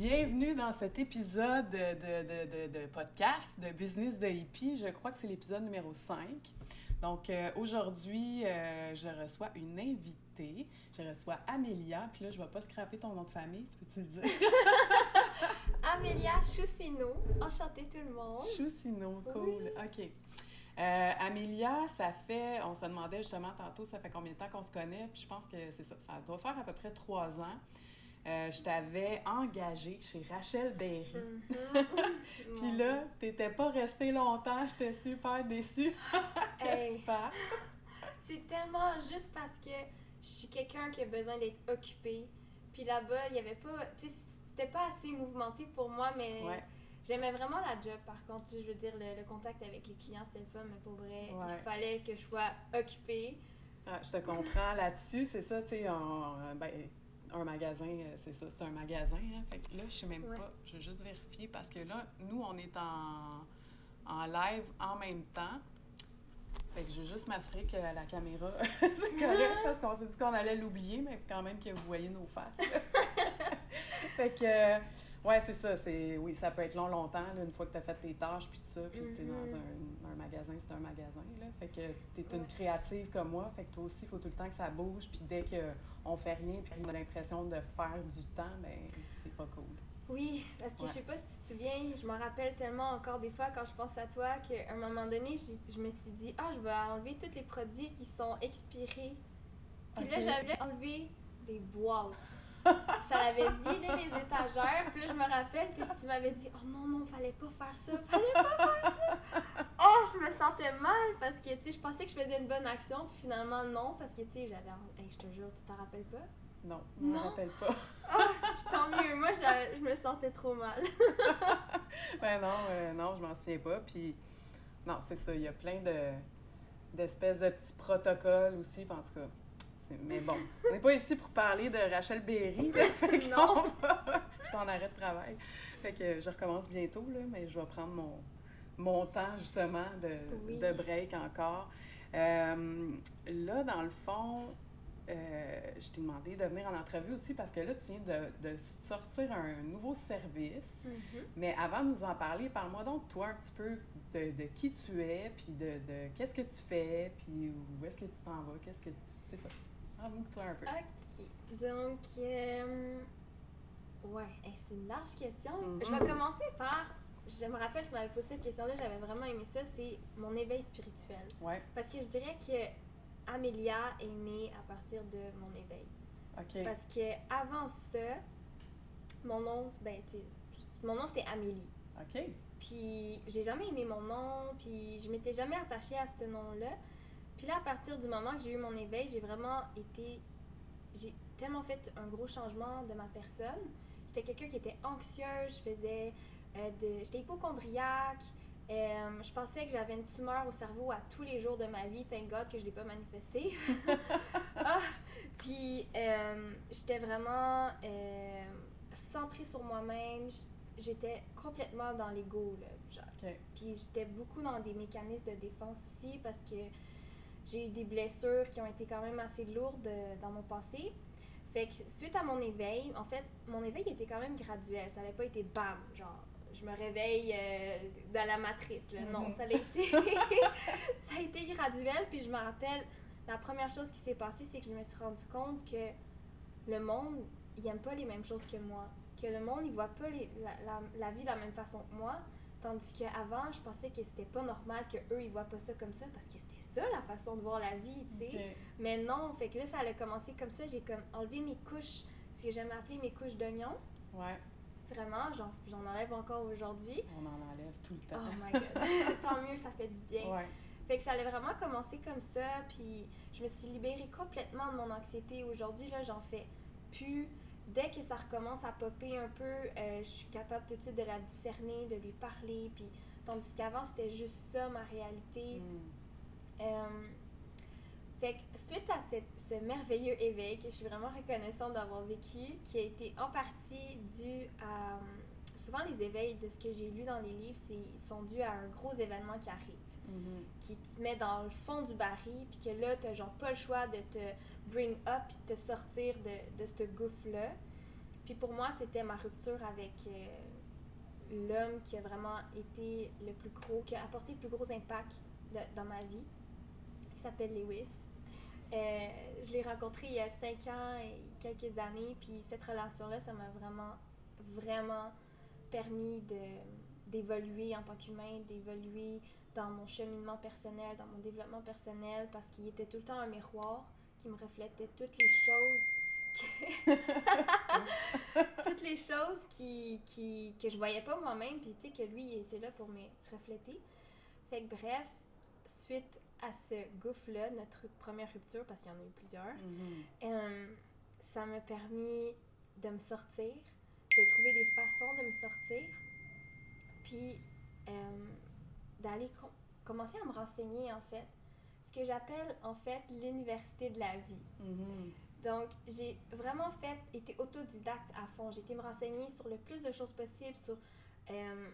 Bienvenue dans cet épisode de, de, de, de podcast de Business de Hippie. Je crois que c'est l'épisode numéro 5. Donc euh, aujourd'hui, euh, je reçois une invitée. Je reçois Amélia. Puis là, je ne vais pas scraper ton nom de famille. Tu peux-tu le dire? Amélia Choussino. Enchantée tout le monde. Choussino, cool. OK. Euh, Amélia, ça fait, on se demandait justement tantôt, ça fait combien de temps qu'on se connaît, puis je pense que c'est ça, ça doit faire à peu près trois ans. Euh, je t'avais engagée chez Rachel Berry. Mhm. Puis là, t'étais pas restée longtemps, j'étais super déçue que Hey. tu partes. C'est tellement juste parce que je suis quelqu'un qui a besoin d'être occupé. Puis là-bas, il y avait pas. Tu sais, c'était pas assez mouvementé pour moi, mais Ouais. j'aimais vraiment la job. Par contre, je veux dire, le, le contact avec les clients, c'était le fun, mais pour vrai, Ouais. il fallait que je sois occupée. Ah, je te comprends là-dessus, c'est ça, tu sais, ben, un magasin, euh, c'est ça, c'est un magasin, hein. Fait que là, je sais même Ouais. pas, je vais juste vérifier parce que là, nous, on est en, en live en même temps. Fait que je veux juste m'assurer que la caméra, c'est correct parce qu'on s'est dit qu'on allait l'oublier, mais quand même que vous voyez nos faces. fait que, ouais, c'est ça, c'est, oui, ça peut être long, longtemps, là, une fois que tu as fait tes tâches, puis tout ça, puis tu sais, dans Mhm. un, un magasin, c'est un magasin, là. Fait que tu es une créative comme moi, fait que toi aussi, il faut tout le temps que ça bouge, puis dès qu'on fait rien, puis on a l'impression de faire du temps, ben c'est pas cool. Oui, parce que Ouais. je sais pas si tu te souviens, je m'en rappelle tellement encore des fois quand je pense à toi qu'à un moment donné, j'ai- je me suis dit, ah, je vais enlever tous les produits qui sont expirés. Puis là, j'avais enlevé des boîtes. Ça avait vidé les étagères. Puis là, je me rappelle, tu, tu m'avais dit, oh non, non, fallait pas faire ça, fallait pas faire ça. Oh, je me sentais mal parce que, tu sais, je pensais que je faisais une bonne action, puis finalement, non, parce que, tu sais, j'avais. Hey, je te jure, tu t'en rappelles pas? Non, je me Non? rappelle pas. Oh, tant mieux. Moi, je, je me sentais trop mal. Ben non, euh, non, je m'en souviens pas. Puis, non, c'est ça, il y a plein de d'espèces de petits protocoles aussi, puis en tout cas. Mais bon, on n'est pas ici pour parler de Rachel Berry. Non. va- je suis en arrêt de travail. Fait que je recommence bientôt, là, mais je vais prendre mon, mon temps, justement, de, Oui. de break encore. Euh, là, dans le fond, euh, je t'ai demandé de venir en entrevue aussi parce que là, tu viens de, de sortir un nouveau service. Mais avant de nous en parler, parle-moi donc toi un petit peu de, de qui tu es, puis de, de qu'est-ce que tu fais, puis où est-ce que tu t'en vas, qu'est-ce que tu... C'est ça. Parle-nous de toi un peu. Ok. Donc, euh, ouais, hey, c'est une large question. Mhm. Je vais commencer par. Je me rappelle, tu m'avais posé cette question-là, j'avais vraiment aimé ça. C'est mon éveil spirituel. Ouais, Parce que je dirais que Amélia est née à partir de mon éveil. OK. Parce que avant ça, mon nom, ben, tu sais, mon nom c'était Amélie. OK. Puis j'ai jamais aimé mon nom, puis je m'étais jamais attachée à ce nom-là. Puis là, à partir du moment que j'ai eu mon éveil, j'ai vraiment été. J'ai tellement fait un gros changement de ma personne. J'étais quelqu'un qui était anxieuse, je faisais. euh, de... J'étais hypochondriaque. euh, je pensais que j'avais une tumeur au cerveau à tous les jours de ma vie. Thank God que je l'ai pas manifesté. ah, puis euh, j'étais vraiment centrée sur moi-même. J'étais complètement dans l'ego, là. Genre, puis j'étais beaucoup dans des mécanismes de défense aussi parce que j'ai eu des blessures qui ont été quand même assez lourdes euh, dans mon passé. Fait que suite à mon éveil, en fait, mon éveil était quand même graduel. Ça n'avait pas été bam, genre je me réveille euh, dans la matrice. Là. Non, Mhm. ça a été ça a été graduel. Puis je me rappelle, la première chose qui s'est passée, c'est que je me suis rendu compte que le monde, il aime pas les mêmes choses que moi. Que le monde, il voit pas les- la, la- la vie de la même façon que moi. Tandis qu'avant, je pensais que c'était pas normal que eux ils voient pas ça comme ça parce que c'était ça la façon de voir la vie, tu sais. Mais non, fait que là, ça allait commencer comme ça. J'ai comme enlevé mes couches, ce que j'aime appeler mes couches d'oignon. Ouais, Vraiment, j'en j'en enlève encore aujourd'hui. on en enlève tout le Oh temps. my god. Tant mieux, ça fait du bien. Ouais. Fait que ça allait vraiment commencer comme ça, puis je me suis libérée complètement de mon anxiété. Aujourd'hui, là, j'en fais plus. Dès que ça recommence à popper un peu, euh, je suis capable tout de suite de la discerner, de lui parler, puis tandis qu'avant, c'était juste ça, ma réalité. Mm. Euh, fait que suite à cette- ce merveilleux éveil que je suis vraiment reconnaissante d'avoir vécu, qui a été en partie dû à... euh, Souvent, les éveils de ce que j'ai lu dans les livres, sont dus à un gros événement qui arrive Mhm. qui te met dans le fond du baril, puis que là, t'as genre pas le choix de te bring up, puis de te sortir de, de ce gouffre-là. Puis pour moi, c'était ma rupture avec l'homme qui a vraiment été le plus gros, qui a apporté le plus gros impact dans ma vie. Il s'appelle Lewis. Euh, je l'ai rencontré il y a cinq ans et quelques années, puis cette relation-là, ça m'a vraiment, vraiment permis d'évoluer en tant qu'humain, d'évoluer dans mon cheminement personnel, dans mon développement personnel, parce qu'il était tout le temps un miroir qui me reflétait toutes les choses toutes les choses qui, qui, que je voyais pas moi-même, puis tu sais, que lui, il était là pour me refléter. Fait que bref, suite à ce gouffre-là, notre première rupture, parce qu'il y en a eu plusieurs, mm-hmm. euh, ça m'a permis de me sortir, de trouver des façons de me sortir, puis euh, d'aller commencer à me renseigner, en fait. Ce que j'appelle, en fait, l'université de la vie. Mm-hmm. Donc, j'ai vraiment fait, été autodidacte à fond. J'ai été me renseigner sur le plus de choses possibles, sur euh,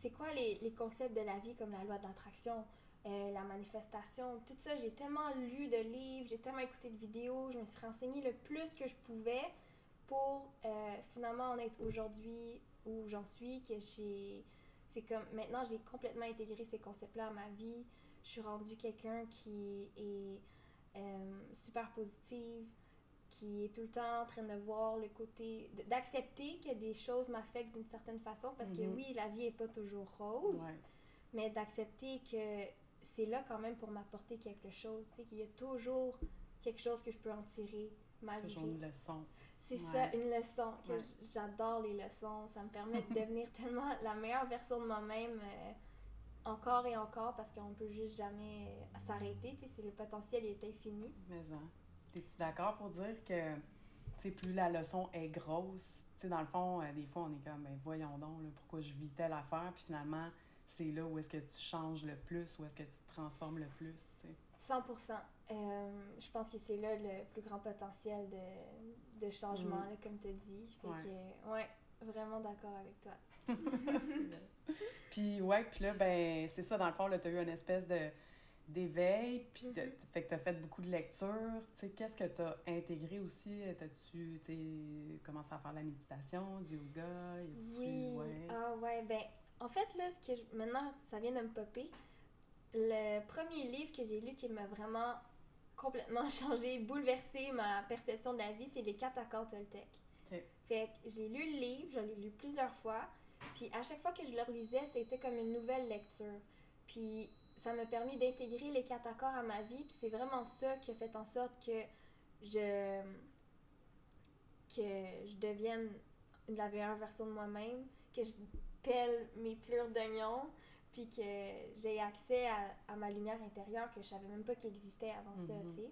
c'est quoi les, les, concepts de la vie comme la loi de l'attraction, euh, la manifestation, tout ça. J'ai tellement lu de livres, j'ai tellement écouté de vidéos, je me suis renseignée le plus que je pouvais pour euh, finalement en être aujourd'hui où j'en suis, que j'ai... C'est comme, maintenant, j'ai complètement intégré ces concepts-là à ma vie. Je suis rendue quelqu'un qui est super positive, qui est tout le temps en train de voir le côté, d'accepter que des choses m'affectent d'une certaine façon, parce que mhm. oui, la vie n'est pas toujours rose, mais d'accepter que c'est là quand même pour m'apporter quelque chose, tu sais, qu'il y a toujours quelque chose que je peux en tirer malgré. Toujours une leçon. C'est ça, une leçon. que J'adore les leçons. Ça me permet de devenir tellement la meilleure version de moi-même euh, encore et encore parce qu'on peut juste jamais s'arrêter. Tu sais, le potentiel est infini. Mais ça. Es-tu d'accord pour dire que plus la leçon est grosse, dans le fond, euh, des fois, on est comme, ben, voyons donc, là, pourquoi je vis telle affaire, puis finalement, c'est là où est-ce que tu changes le plus, où est-ce que tu te transformes le plus, t'sais. 100 euh, Je pense que c'est là le plus grand potentiel de, de changement, mm. comme tu as dit. Fait ouais. Que, ouais, vraiment d'accord avec toi. puis, ouais, puis là, ben, c'est ça, dans le fond, tu as eu une espèce de d'éveil, puis mm-hmm. fait que tu as fait beaucoup de lectures. Qu'est-ce que tu as intégré aussi? T'as-tu commencé à faire la méditation, du yoga? Oui. Ouais? Ah ouais, ben en fait, là, ce que maintenant, ça vient de me popper. Le premier livre que j'ai lu qui m'a vraiment complètement changé, bouleversé ma perception de la vie, c'est Les quatre accords Toltec. Fait que j'ai lu le livre, je l'ai lu plusieurs fois, puis à chaque fois que je le relisais, c'était comme une nouvelle lecture. Puis ça m'a permis d'intégrer les quatre accords à ma vie. Puis c'est vraiment ça qui a fait en sorte que je que je devienne la meilleure version de moi-même, que je pèle mes plures d'oignons, puis que j'ai accès à, ma lumière intérieure que je savais même pas qu'il existait avant ça, mm-hmm. tu sais.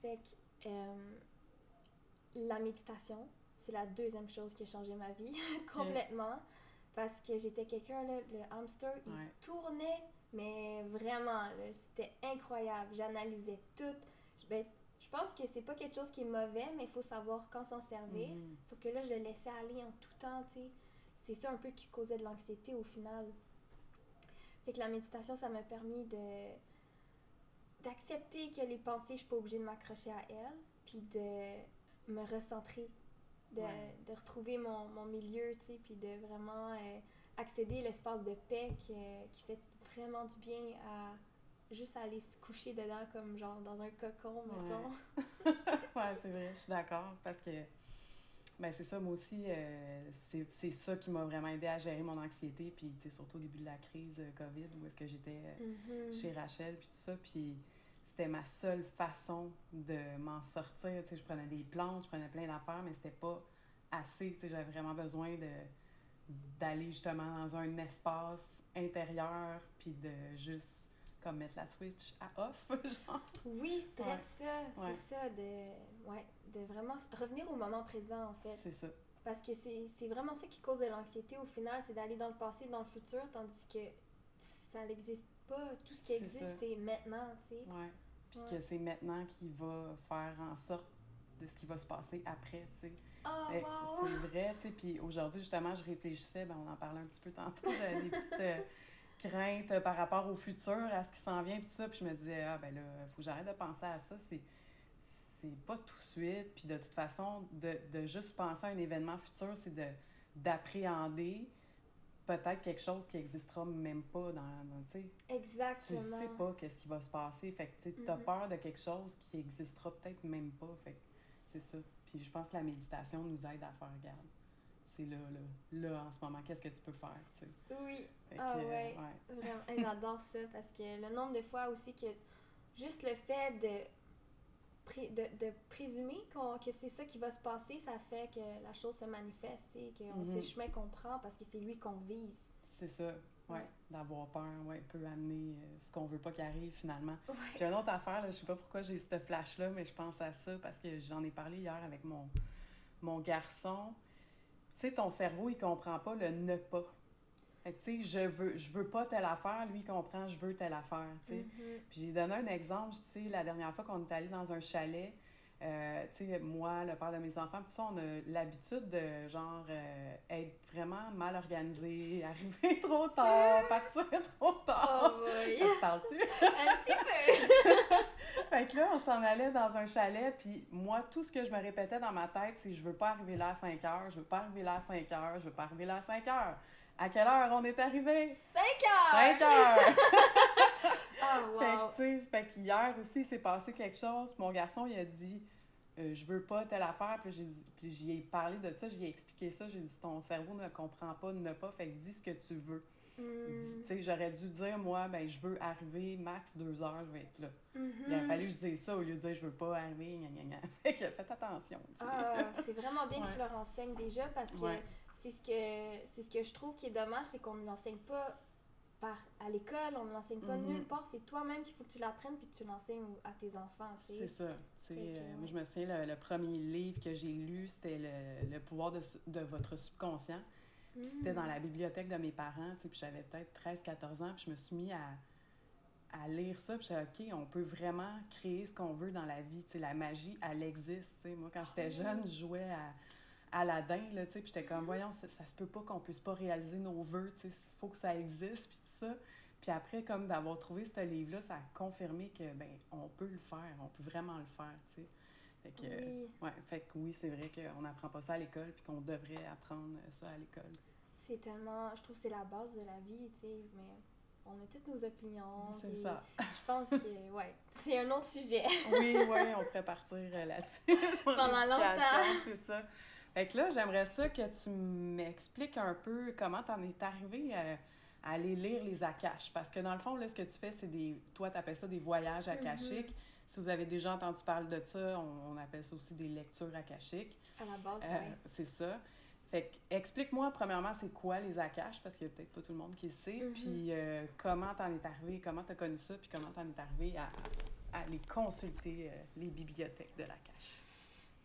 Fait que euh, la méditation, c'est la deuxième chose qui a changé ma vie complètement. Parce que j'étais quelqu'un, le hamster, il tournait mais vraiment, c'était incroyable. J'analysais tout. Ben, je pense que c'est pas quelque chose qui est mauvais, mais il faut savoir quand s'en servir. Mhm. Sauf que là, je le laissais aller en tout temps, tu sais. C'est ça un peu qui causait de l'anxiété au final. Fait que la méditation, ça m'a permis de d'accepter que les pensées, je suis pas obligée de m'accrocher à elles, puis de me recentrer, de, de retrouver mon, mon, milieu, tu sais, puis de vraiment euh, accéder à l'espace de paix qui, qui fait vraiment du bien à juste aller se coucher dedans comme genre dans un cocon, mettons. ouais, c'est vrai, je suis d'accord parce que ben c'est ça, moi aussi, euh, c'est ça qui m'a vraiment aidé à gérer mon anxiété, puis surtout au début de la crise euh, COVID, où est-ce que j'étais euh, mm-hmm. chez Rachel, puis tout ça, puis c'était ma seule façon de m'en sortir, je prenais des plantes, je prenais plein d'affaires, mais c'était pas assez, j'avais vraiment besoin de d'aller justement dans un espace intérieur puis de juste comme mettre la switch à off genre. Oui peut-être ça c'est ça de ouais de vraiment revenir au moment présent en fait. C'est ça. Parce que c'est vraiment ça qui cause de l'anxiété au final c'est d'aller dans le passé dans le futur tandis que ça n'existe pas. Tout ce qui existe c'est maintenant tu sais. Ouais. Puis que c'est maintenant qui va faire en sorte de ce qui va se passer après tu sais. Oh, c'est vrai, tu sais. Puis aujourd'hui, justement, je réfléchissais, ben, on en parlait un petit peu tantôt, des petites euh, craintes par rapport au futur, à ce qui s'en vient, puis tout ça. Puis je me disais, ah, ben là, il faut que j'arrête de penser à ça. C'est c'est pas tout de suite. Puis de toute façon, de, de juste penser à un événement futur, c'est de d'appréhender peut-être quelque chose qui n'existera même pas dans, tu sais. Exactement. Tu sais pas qu'est-ce qui va se passer. Fait que, tu as Mhm. peur de quelque chose qui existera peut-être même pas. Fait que c'est ça. Puis je pense que la méditation nous aide à faire garde. C'est là, là, là, en ce moment, qu'est-ce que tu peux faire, tu sais. Oui, Fait Ah que, euh, ouais. vraiment. J'adore ça parce que le nombre de fois aussi que juste le fait de, pré- de, de présumer que c'est ça qui va se passer, ça fait que la chose se manifeste et que Mhm. c'est le chemin qu'on prend parce que c'est lui qu'on vise. C'est ça. Ouais. D'avoir peur, ouais, peut amener euh, ce qu'on veut pas qu'il arrive finalement. Ouais. Puis une autre affaire, là, je sais pas pourquoi j'ai cette flash-là, mais je pense à ça parce que j'en ai parlé hier avec mon, mon garçon. Tu sais, ton cerveau, il comprend pas le ne pas. Tu sais, je veux, je veux pas telle affaire, lui, il comprend, je veux telle affaire, tu sais. Mhm. Puis j'ai donné un exemple, tu sais, la dernière fois qu'on est allé dans un chalet, euh, tu sais, moi, le père de mes enfants, tout ça, on a l'habitude de, genre, euh, être vraiment mal organisé, arriver trop tard, partir trop tard. Oh oui. Ça te parle-tu? Un petit peu. Fait que là, on s'en allait dans un chalet, puis moi, tout ce que je me répétais dans ma tête, c'est je veux pas arriver là à 5 heures, je veux pas arriver là à 5 heures, je veux pas arriver là à 5 heures. À quelle heure on est arrivé? 5 heures! 5 heures! Ah, Fait que, wow! tu sais, fait qu'hier aussi, il s'est passé quelque chose. Mon garçon, il a dit euh, Je veux pas telle affaire. Puis j'ai dit- puis j'y ai parlé de ça, j'y ai expliqué ça. J'ai dit Ton cerveau ne comprend pas, ne pas. Fait que dis ce que tu veux. Dis- Mm. Tu sais, j'aurais dû dire Moi, ben, je veux arriver max deux heures, je vais être là. Il a fallu que je dise ça au lieu de dire Je veux pas arriver, gna gna gna. Fait que faites attention. Ah, c'est vraiment bien que tu leur enseignes déjà parce que Ouais. C'est ce que c'est ce que je trouve qui est dommage, c'est qu'on ne l'enseigne pas par, à l'école, on ne l'enseigne pas Mhm. nulle part. C'est toi-même qu'il faut que tu l'apprennes puis que tu l'enseignes à tes enfants. C'est ça. Euh, Moi, je me souviens, le, le premier livre que j'ai lu, c'était le, le pouvoir de, de votre subconscient. Puis c'était dans Mm. la bibliothèque de mes parents, puis j'avais peut-être 13-14 ans, puis je me suis mis à, à lire ça, puis dit, OK, on peut vraiment créer ce qu'on veut dans la vie, la magie, elle existe. Moi, quand j'étais Ah jeune, je jouais à Aladdin, là, tu sais, puis j'étais comme, voyons, ça, ça se peut pas qu'on puisse pas réaliser nos vœux, tu sais, il faut que ça existe, puis tout ça. Puis après, comme d'avoir trouvé ce livre-là, ça a confirmé que, ben, on peut le faire, on peut vraiment le faire, tu sais. Fait que, Oui, ouais, fait que oui, c'est vrai qu'on n'apprend pas ça à l'école, puis qu'on devrait apprendre ça à l'école. c'est tellement. Je trouve que c'est la base de la vie, tu sais, mais on a toutes nos opinions. C'est ça. Je pense que, ouais, c'est un autre sujet. Oui, oui, on pourrait partir euh, là-dessus. Pendant longtemps. C'est ça. Fait que là, j'aimerais ça que tu m'expliques un peu comment t'en es arrivé à, à aller lire les akashs. Parce que dans le fond, là, ce que tu fais, c'est des... Toi, t'appelles ça des voyages akashiques. Si vous avez déjà entendu parler de ça, on, on appelle ça aussi des lectures akashiques. À la base, Euh, ouais. C'est ça. Fait que, explique-moi premièrement c'est quoi les akashs, parce qu'il y a peut-être pas tout le monde qui le sait, Mhm. puis euh, comment t'en es arrivé, comment t'as connu ça, puis comment t'en es arrivé à, à aller consulter euh, les bibliothèques de l'akash.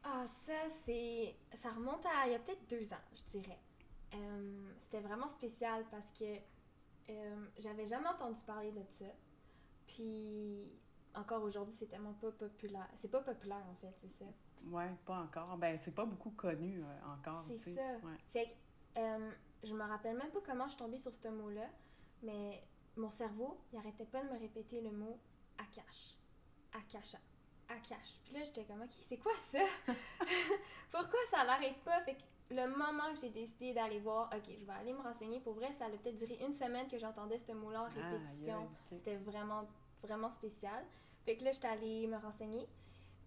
Ah, ça, c'est. Ça remonte à il y a peut-être deux ans, je dirais. Euh, C'était vraiment spécial parce que euh, j'avais jamais entendu parler de ça. Puis, encore aujourd'hui, c'est tellement pas populaire. C'est pas populaire, en fait, c'est ça. Ouais, pas encore. Ben, c'est pas beaucoup connu euh, encore, C'est ça. Ouais. Fait que, je me rappelle même pas comment je suis tombée sur ce mot-là, mais mon cerveau, il arrêtait pas de me répéter le mot Akash. Akasha. Akash. Puis là, j'étais comme, OK, c'est quoi ça? Pourquoi ça n'arrête pas? Fait que le moment que j'ai décidé d'aller voir, OK, je vais aller me renseigner, pour vrai, ça a peut-être duré une semaine que j'entendais ce mot-là en Ah, répétition. C'était vraiment, vraiment spécial. Fait que là, j'étais allée me renseigner.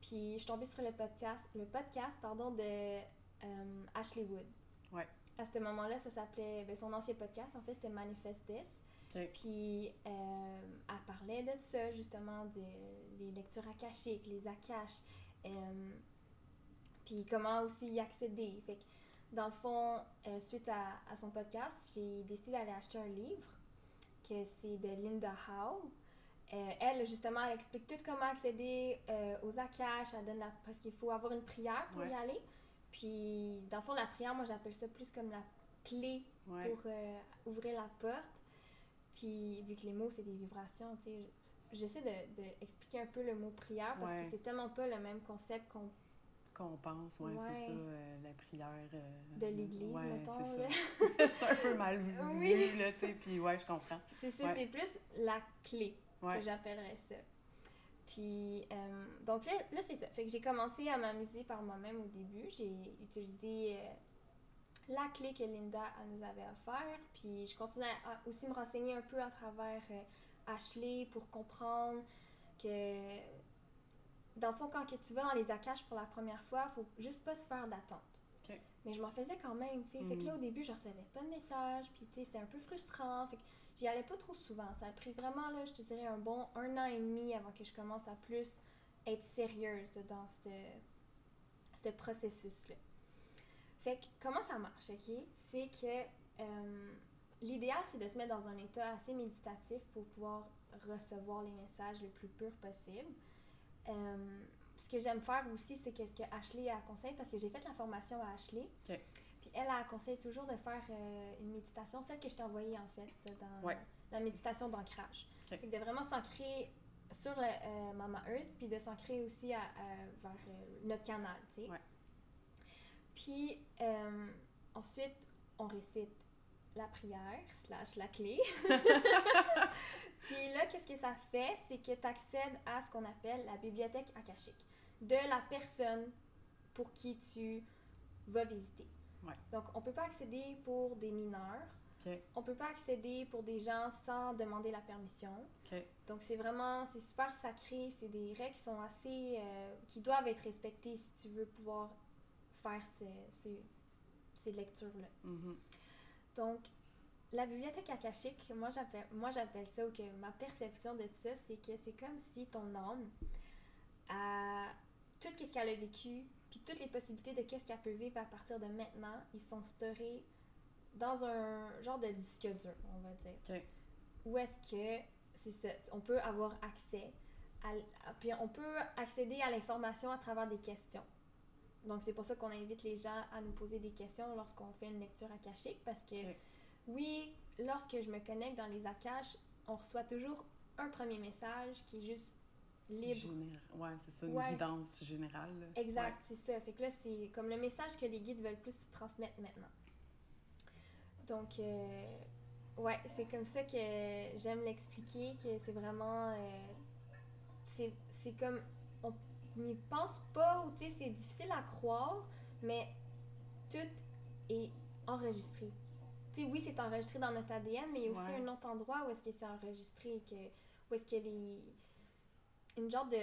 Puis je suis tombée sur le podcast, le podcast pardon, de euh, Ashley Wood. Ouais. À ce moment-là, ça s'appelait. ben, son ancien podcast, en fait, c'était Manifest This. Puis euh, elle parlait de ça, justement, de les lectures akashiques, les akashs. euh, puis comment aussi y accéder. Fait que, dans le fond, euh, suite à, à son podcast, j'ai décidé d'aller acheter un livre, que c'est de Linda Howe. Elle, justement, elle explique tout comment accéder aux akashs. Elle donne la... Parce qu'il faut avoir une prière pour Ouais. y aller. Puis, dans le fond, la prière, moi, j'appelle ça plus comme la clé Ouais. pour ouvrir la porte. Puis, vu que les mots, c'est des vibrations, tu sais, j'essaie de, de expliquer un peu le mot prière parce Ouais. que c'est tellement pas le même concept qu'on Qu'on pense, ouais, c'est ça, euh, la prière. euh, de l'église, ouais, mettons. c'est là. ça. c'est un peu mal vu, Oui. là, tu sais, puis ouais, je comprends. C'est ça, Ouais. c'est plus la clé que j'appellerais ça. Puis, euh, donc là, là c'est ça. Fait que j'ai commencé à m'amuser par moi-même au début. J'ai utilisé la clé que Linda nous avait offert. Puis, je continuais à aussi me renseigner un peu à travers euh, Ashley pour comprendre que, dans le fond, quand que tu vas dans les Akash pour la première fois, faut juste pas se faire d'attente. Mais je m'en faisais quand même, tu sais. Fait que là, mm. au début, je recevais pas de messages, puis tu sais, c'était un peu frustrant. Fait que j'y allais pas trop souvent. Ça a pris vraiment, là, je te dirais, un bon un an et demi avant que je commence à plus être sérieuse dans ce processus-là. Fait que, comment ça marche, OK? C'est que euh, l'idéal, c'est de se mettre dans un état assez méditatif pour pouvoir recevoir les messages le plus pur possible. Euh, ce que j'aime faire aussi, c'est qu'est-ce que Ashley a conseillé, parce que j'ai fait la formation à Ashley. Puis elle a conseillé toujours de faire euh, une méditation, celle que je t'ai envoyée en fait, dans la méditation d'ancrage. De vraiment s'ancrer sur le Mama Earth, puis de s'ancrer aussi à, vers notre canal, tu sais. Puis ensuite, on récite la prière slash la clé. Puis là, qu'est-ce que ça fait? C'est que tu accèdes à ce qu'on appelle la bibliothèque akashique de la personne pour qui tu vas visiter. Donc, on ne peut pas accéder pour des mineurs. On ne peut pas accéder pour des gens sans demander la permission. Donc, c'est vraiment, c'est super sacré. C'est des règles qui sont assez, euh, qui doivent être respectées si tu veux pouvoir faire ces, ces, lectures-là. Mm-hmm. Donc, la bibliothèque akashique, moi j'appelle, moi j'appelle ça, ou que ma perception de ça, c'est que c'est comme si ton âme a tout ce qu'elle a vécu, puis toutes les possibilités de qu'est-ce qu'elle peut vivre à partir de maintenant, ils sont storés dans un genre de disque dur, on va dire. Où est-ce que c'est ça, on peut avoir accès à, puis on peut accéder à l'information à travers des questions. Donc c'est pour ça qu'on invite les gens à nous poser des questions lorsqu'on fait une lecture akashique parce que oui, lorsque je me connecte dans les Akash, on reçoit toujours un premier message qui est juste libre. ouais, c'est ça, une guidance générale. Exact, c'est ça. Fait que là, c'est comme le message que les guides veulent plus transmettre maintenant. Donc, euh, ouais, c'est comme ça que j'aime l'expliquer, que c'est vraiment. Euh, c'est comme. N'y pense pas, ou tu sais, c'est difficile à croire, mais tout est enregistré oui, c'est enregistré dans notre ADN, mais il y a aussi un autre endroit où est-ce que c'est enregistré, que, où est-ce que les... Une genre de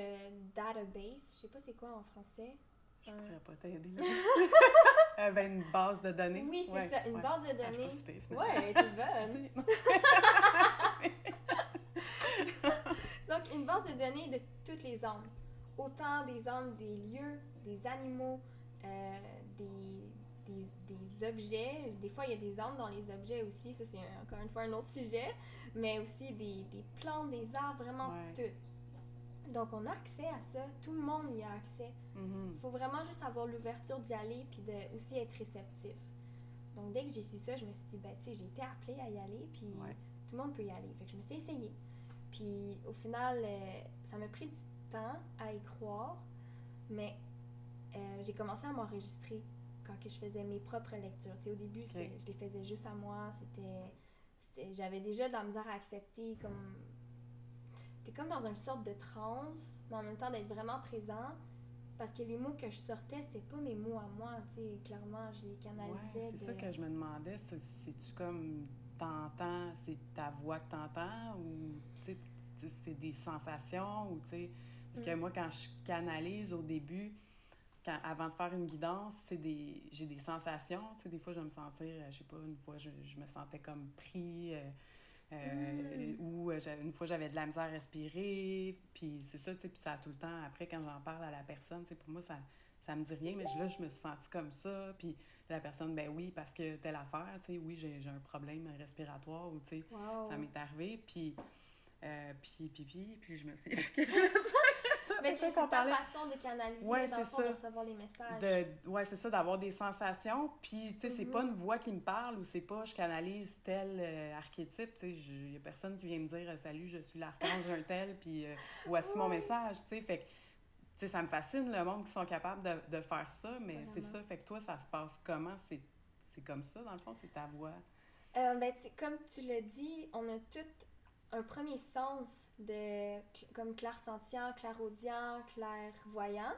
database, je sais pas c'est quoi en français. Je ne pourrais pas t'aider là. euh, ben, une base de données. Oui, c'est ça, une base de ah, données. Ah, ouais, t'es bonne. Donc, une base de données de toutes les âmes. Autant des âmes des lieux, des animaux, euh, des des, objets. Des fois, il y a des âmes dans les objets aussi. Ça, c'est encore une fois un autre sujet. Mais aussi des, des plantes, des arbres, vraiment tout. Donc, on a accès à ça. Tout le monde y a accès. Il mm-hmm. faut vraiment juste avoir l'ouverture d'y aller puis de aussi être réceptif. Donc, dès que j'ai su ça, je me suis dit, ben, tu sais, j'ai été appelée à y aller, puis tout le monde peut y aller. Fait que je me suis essayée. Puis, au final, euh, ça m'a pris du à y croire, mais euh, j'ai commencé à m'enregistrer quand que je faisais mes propres lectures. au début, je les faisais juste à moi. C'était, j'avais déjà de la misère à accepter comme... T'es comme dans une sorte de transe, mais en même temps d'être vraiment présent. Parce que les mots que je sortais, c'était pas mes mots à moi, tu sais, clairement, je les canalisais. c'est ça que je me demandais, c'est-tu comme t'entends, c'est ta voix que t'entends ou c'est des sensations ou tu sais. Parce que mm. moi, quand je canalise au début, avant de faire une guidance, c'est des j'ai des sensations. Tu sais, des fois, je vais me sentir, euh, je sais pas, une fois, je, je me sentais comme pris. Euh, euh, mm. Ou une fois, j'avais de la misère à respirer. Puis c'est ça, tu sais, puis ça tout le temps. Après, quand j'en parle à la personne, pour moi, ça ça me dit rien, mais là, je me suis sentie comme ça. Puis la personne, ben oui, parce que telle affaire, tu sais, oui, j'ai un problème respiratoire ou, tu sais, ça m'est arrivé. Puis, puis, puis, puis, puis, je me suis Mais c'est ta façon de canaliser, ouais, dans le fond, de recevoir les messages. De, ouais, c'est ça, d'avoir des sensations. Puis, tu sais, c'est pas mhm. une voix qui me parle ou c'est pas je canalise tel euh, archétype. Tu sais, il y a personne qui vient me dire Salut, je suis l'archange un tel, puis euh, voici mon message. Tu sais, fait que, tu sais, ça me fascine le monde qui sont capables de, de faire ça, mais c'est ça. Fait que toi, ça se passe comment? C'est comme ça, dans le fond, c'est ta voix? Euh, ben, comme tu l'as dit, on a toutes un premier sens de comme clair-sentient, clair-audient, clair-voyant,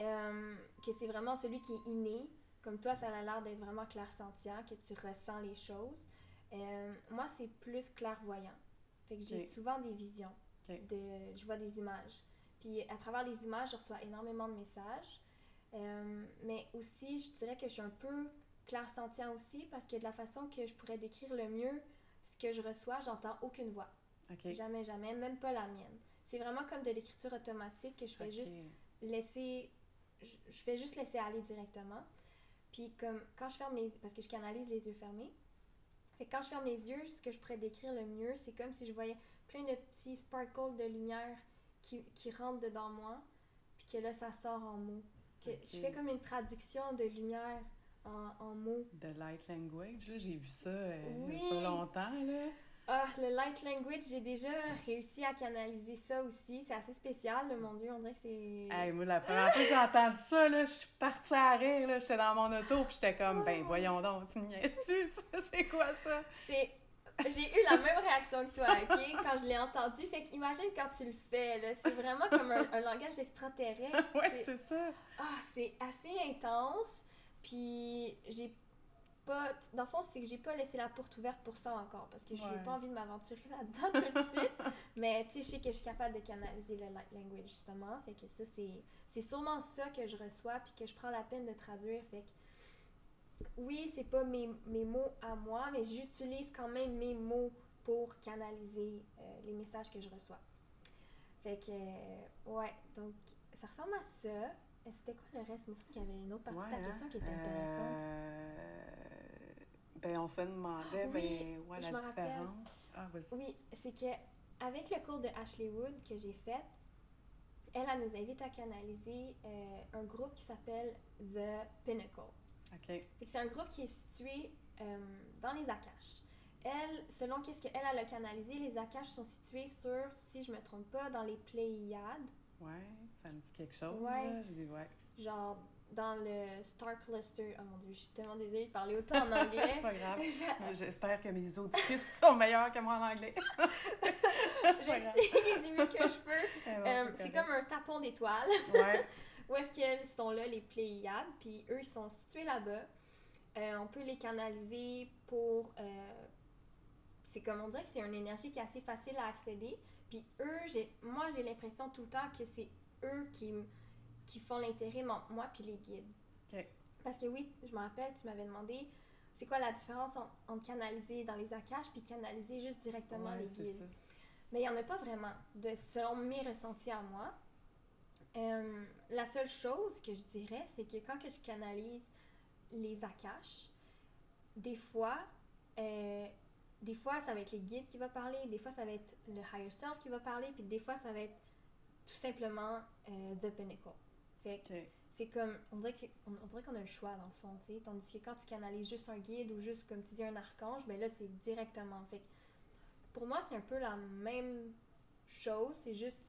euh, que c'est vraiment celui qui est inné. Comme toi, ça a l'air d'être vraiment clair-sentient, que tu ressens les choses. Euh, moi, c'est plus clairvoyant. Fait que j'ai souvent des visions. De, je vois des images. Puis à travers les images, je reçois énormément de messages. Euh, mais aussi, je dirais que je suis un peu clair-sentient aussi parce que de la façon que je pourrais décrire le mieux ce que je reçois, j'entends aucune voix. Jamais, jamais, même pas la mienne. C'est vraiment comme de l'écriture automatique que je fais juste laisser, je, fais juste laisser aller directement. Puis comme quand je ferme les parce que je canalise les yeux fermés. Fait quand je ferme les yeux, ce que je pourrais décrire le mieux, c'est comme si je voyais plein de petits sparkles de lumière qui, qui rentrent dedans moi, puis que là ça sort en mots. Que Je fais comme une traduction de lumière en, en mots. The light language, j'ai vu ça euh, a pas longtemps là. Ah, le light language, j'ai déjà réussi à canaliser ça aussi. C'est assez spécial, mon Dieu, on dirait que c'est... Hey, moi, la première fois que j'ai entendu ça, là, je suis partie à rire, là, j'étais dans mon auto, puis j'étais comme, ben voyons donc, tu niaises-tu? C'est quoi ça? C'est... J'ai eu la même réaction que toi, OK, quand je l'ai entendu. Fait qu'imagine quand tu le fais, là, c'est vraiment comme un, un langage extraterrestre. ouais, c'est ça. Ah, c'est assez intense. Puis j'ai pas. Dans le fond, c'est que j'ai pas laissé la porte ouverte pour ça encore parce que j'ai pas envie de m'aventurer là-dedans tout de suite. Mais tu sais, je sais que je suis capable de canaliser le light language justement. Fait que ça, c'est, sûrement ça que je reçois puis que je prends la peine de traduire. Fait que oui, c'est pas mes, mes mots à moi, mais j'utilise quand même mes mots pour canaliser euh, les messages que je reçois. Fait que, euh, ouais, donc ça ressemble à ça. C'était quoi le reste? Il me semble qu'il y avait une autre partie de ta hein. question qui était intéressante. Euh, ben, on se demandait, ben, ouais, la différence. Ah, oui, c'est que avec le cours de Ashley Wood que j'ai fait, elle, elle nous invite à canaliser euh, un groupe qui s'appelle The Pinnacle. OK. C'est un groupe qui est situé euh, dans les Akash. Elle, selon qu'est-ce qu'elle a canalisé, les Akash sont situés sur, si je me trompe pas, dans les Pléiades. Ouais, ça me dit quelque chose. Ouais. ouais. Genre dans le Star Cluster. Oh mon dieu, je suis tellement désolée de parler autant en anglais. c'est pas grave. J'espère que mes auditrices sont meilleures que moi en anglais. J'essaie du mieux que je peux. Euh, c'est comme un tapon d'étoiles. Ouais. Où est-ce qu'elles sont là, les Pléiades, puis eux, ils sont situés là-bas. Euh, on peut les canaliser pour. Euh, c'est comme on dirait que c'est une énergie qui est assez facile à accéder. Puis eux, moi, j'ai l'impression tout le temps que c'est eux qui, qui font l'intérêt entre moi puis les guides. Parce que oui, je me rappelle, tu m'avais demandé c'est quoi la différence entre canaliser dans les akash puis canaliser juste directement les guides? Mais il n'y en a pas vraiment, de, selon mes ressentis à moi. Euh, la seule chose que je dirais, c'est que quand que je canalise les akash, des fois, euh, des fois, ça va être les guides qui vont parler, des fois, ça va être le higher self qui va parler, puis des fois, ça va être tout simplement euh, The Pinnacle. Fait que c'est comme, on dirait qu'on a le choix dans le fond, tu sais. Tandis que quand tu canalises juste un guide ou juste, comme tu dis, un archange, ben là, c'est directement. Fait pour moi, c'est un peu la même chose, c'est juste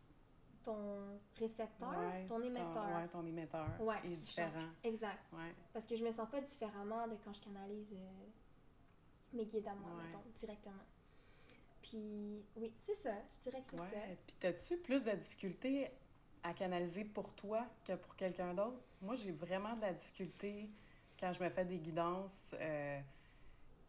ton récepteur, ton émetteur. Ton, ouais, ton émetteur est différent. Exact. Parce que je me sens pas différemment de quand je canalise. Euh, mes guides à moi, mettons, directement. Puis oui, c'est ça, je dirais que c'est ça. Puis as-tu plus de difficultés à canaliser pour toi que pour quelqu'un d'autre? Moi, j'ai vraiment de la difficulté quand je me fais des guidances. Euh,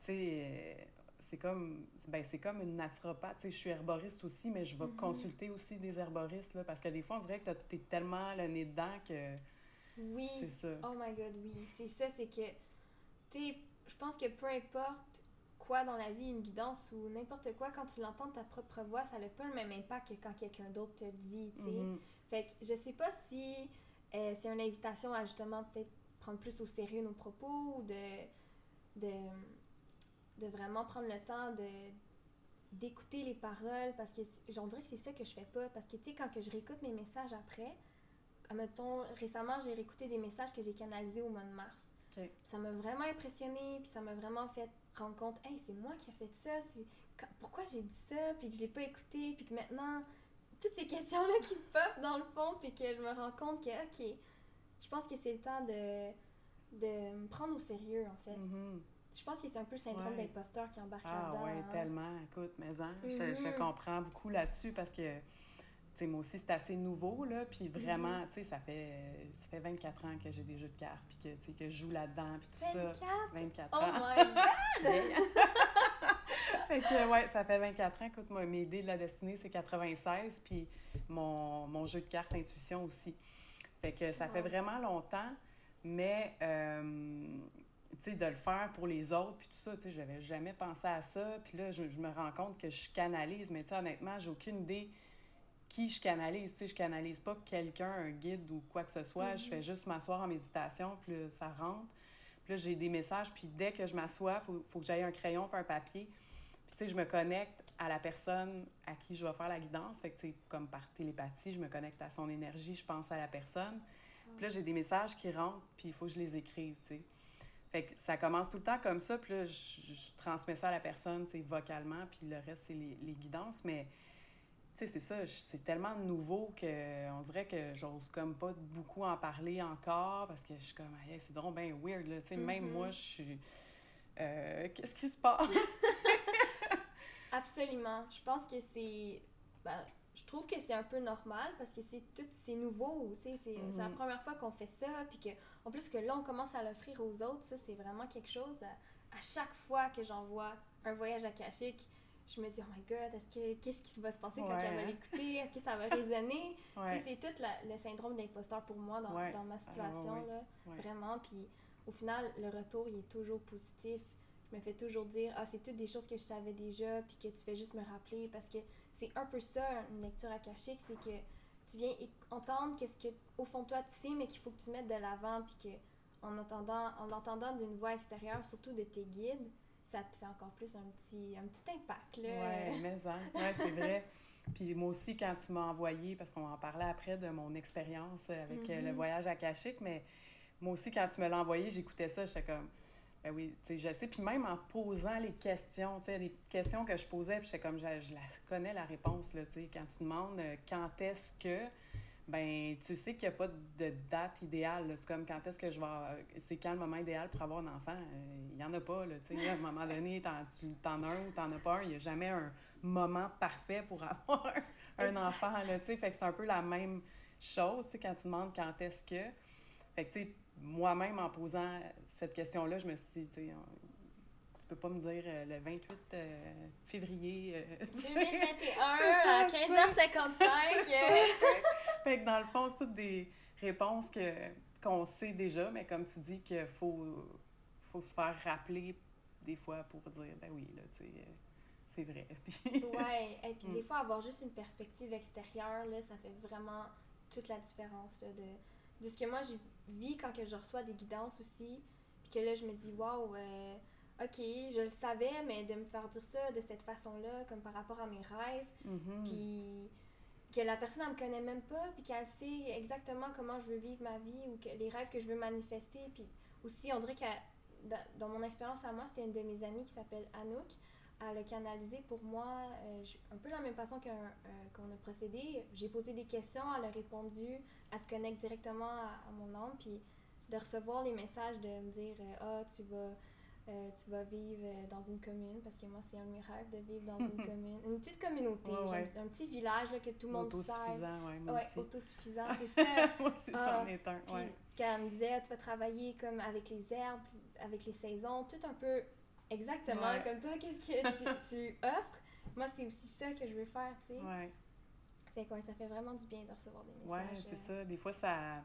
tu sais, euh, c'est comme, ben, comme une naturopathe. je suis herboriste aussi, mais je vais mm-hmm. consulter aussi des herboristes, là, parce que des fois, on dirait que tu es tellement le nez dedans que... Oui. C'est ça. Oh my God, oui. C'est ça, c'est que, tu sais, je pense que peu importe quoi dans la vie, une guidance ou n'importe quoi, quand tu l'entends de ta propre voix, ça n'a pas le même impact que quand quelqu'un d'autre te dit, tu sais. Mm-hmm. Fait que je sais pas si euh, c'est une invitation à justement peut-être prendre plus au sérieux nos propos ou de, de, de vraiment prendre le temps de d'écouter les paroles parce que j'en dirais que c'est ça que je fais pas parce que tu sais quand que je réécoute mes messages après mettons récemment j'ai réécouté des messages que j'ai canalisés au mois de mars. Ça m'a vraiment impressionné puis ça m'a vraiment fait rendre compte, hey, c'est moi qui ai fait ça, pourquoi j'ai dit ça, puis que j'ai pas écouté, puis que maintenant, toutes ces questions-là qui pop dans le fond, puis que je me rends compte que, ok, je pense que c'est le temps de, de me prendre au sérieux, en fait. Mm-hmm. je pense que c'est un peu le syndrome d'imposteur qui embarque ah, là-dedans. Ah ouais, hein. tellement. Écoute, mais hein, je, je, Mhm. comprends beaucoup là-dessus parce que, tu sais, moi aussi, c'est assez nouveau, là. Puis vraiment, Mhm. tu sais, ça fait, ça fait 24 ans que j'ai des jeux de cartes, puis que, tu sais, que je joue là-dedans, puis tout ça. 24? 24 Oh ans. my god! Fait que, ouais, ça fait 24 ans. Écoute, moi, mes dés de la destinée, c'est 96, puis mon, mon jeu de cartes Intuition aussi. Fait que ça fait vraiment longtemps, mais, euh, tu sais, de le faire pour les autres, puis tout ça, tu sais, j'avais jamais pensé à ça. Puis là, je, je me rends compte que je canalise, mais tu sais, honnêtement, j'ai aucune idée qui je canalise. Tu sais, je canalise pas quelqu'un, un guide ou quoi que ce soit. Je Mhm. fais juste m'asseoir en méditation, puis là, ça rentre. Puis là, j'ai des messages, puis dès que je m'assois, il faut, faut que j'aille un crayon puis un papier. Sais, je me connecte à la personne à qui je vais faire la guidance. Fait que, tu sais, comme par télépathie, je me connecte à son énergie, je pense à la personne. Puis là, j'ai des messages qui rentrent, puis il faut que je les écrive, tu sais. Fait que ça commence tout le temps comme ça, puis là, je, je transmets ça à la personne, tu sais, vocalement, puis le reste, c'est les, les guidances. Mais, tu sais, c'est ça, c'est tellement nouveau que on dirait que j'ose comme pas beaucoup en parler encore, parce que je suis comme, Hey, c'est donc bien weird, là. Tu sais, même Mhm. moi, je suis. euh, Qu'est-ce qui se passe? Absolument. Je pense que c'est. ben, je trouve que c'est un peu normal parce que c'est tout c'est nouveau, c'est c'est la Mhm. première fois qu'on fait ça, puis que en plus que là on commence à l'offrir aux autres, ça c'est vraiment quelque chose. À, à chaque fois que j'envoie un voyage akashique, je me dis oh my god, est-ce que qu'est-ce qui va se passer quand elle va l'écouter, est-ce que ça va résonner, Ouais, c'est tout la- le syndrome d'imposteur pour moi dans, Ouais. dans ma Ah, situation là, vraiment. Puis au final, le retour il est toujours positif. Je me fais toujours dire ah c'est toutes des choses que je savais déjà, puis que tu fais juste me rappeler parce que c'est un peu ça une lecture akashique, c'est que tu viens entendre qu'est-ce que au fond de toi tu sais, mais qu'il faut que tu mettes de l'avant, puis que en entendant en l'entendant d'une voix extérieure, surtout de tes guides, ça te fait encore plus un petit un petit impact là. Ouais, mais ça. Ouais, c'est vrai. Puis moi aussi, quand tu m'as envoyé, parce qu'on en parlait après de mon expérience avec euh, le Mhm. voyage à Kashik, mais moi aussi, quand tu me l'as envoyé, j'écoutais ça, j'étais comme, ben oui, tu sais, je sais. Puis même en posant les questions, tu sais, les questions que je posais, puis j'étais comme, je, je la connais la réponse, là, tu sais, quand tu demandes euh, quand est-ce que, ben tu sais qu'il n'y a pas de date idéale. C'est comme quand est-ce que je vais, euh, c'est quand le moment idéal pour avoir un enfant, Euh, il n'y en a pas, là, tu sais, à un moment donné, t'en, tu t'en as un ou t'en as pas un, il n'y a jamais un moment parfait pour avoir un, enfant, là, tu sais, fait que c'est un peu la même chose, tu sais, quand tu demandes quand est-ce que, fait que, tu sais, moi-même, en posant cette question-là, je me suis dit, tu sais, on- tu peux pas me dire euh, le 28 euh, février, euh, tu sais. 2021 C'est ça, à tu 15h55. C'est euh, fait que dans le fond, c'est toutes des réponses que, qu'on sait déjà, mais comme tu dis qu'il faut, faut se faire rappeler des fois pour dire, ben oui, là, tu sais, euh, c'est vrai. Ouais, et puis Mm. des fois, avoir juste une perspective extérieure, là, ça fait vraiment toute la différence là, de, de ce que moi je vis quand que je reçois des guidances aussi. Puis que là, je me dis, waouh, euh, ok, je le savais, mais de me faire dire ça de cette façon-là, comme par rapport à mes rêves, Mhm. puis que la personne, elle me connaît même pas, puis qu'elle sait exactement comment je veux vivre ma vie ou que les rêves que je veux manifester. Puis aussi, on dirait que dans, dans mon expérience à moi, c'était une de mes amies qui s'appelle Anouk. Elle a canalisé pour moi euh, un peu la même façon euh, qu'on a procédé. J'ai posé des questions, elle a répondu, elle se connecte directement à, à mon âme, puis de recevoir les messages de me dire euh, Ah, tu vas. euh, tu vas vivre euh, dans une commune, parce que moi, c'est un de mes rêves de vivre dans une commune. Une petite communauté, Ouais, ouais. un petit village là, que tout le monde sait. Autosuffisant, ouais, moi Ouais, aussi. autosuffisant, c'est ça. moi aussi, Ah, ça en est un, Puis quand elle me disait, tu vas travailler comme avec les herbes, avec les saisons, tout un peu exactement Ouais. comme toi, qu'est-ce que tu, tu offres? Moi, c'est aussi ça que je veux faire, tu sais. Ouais. Fait que ouais, ça fait vraiment du bien de recevoir des Ouais, messages. c'est euh, ça. Des fois, ça.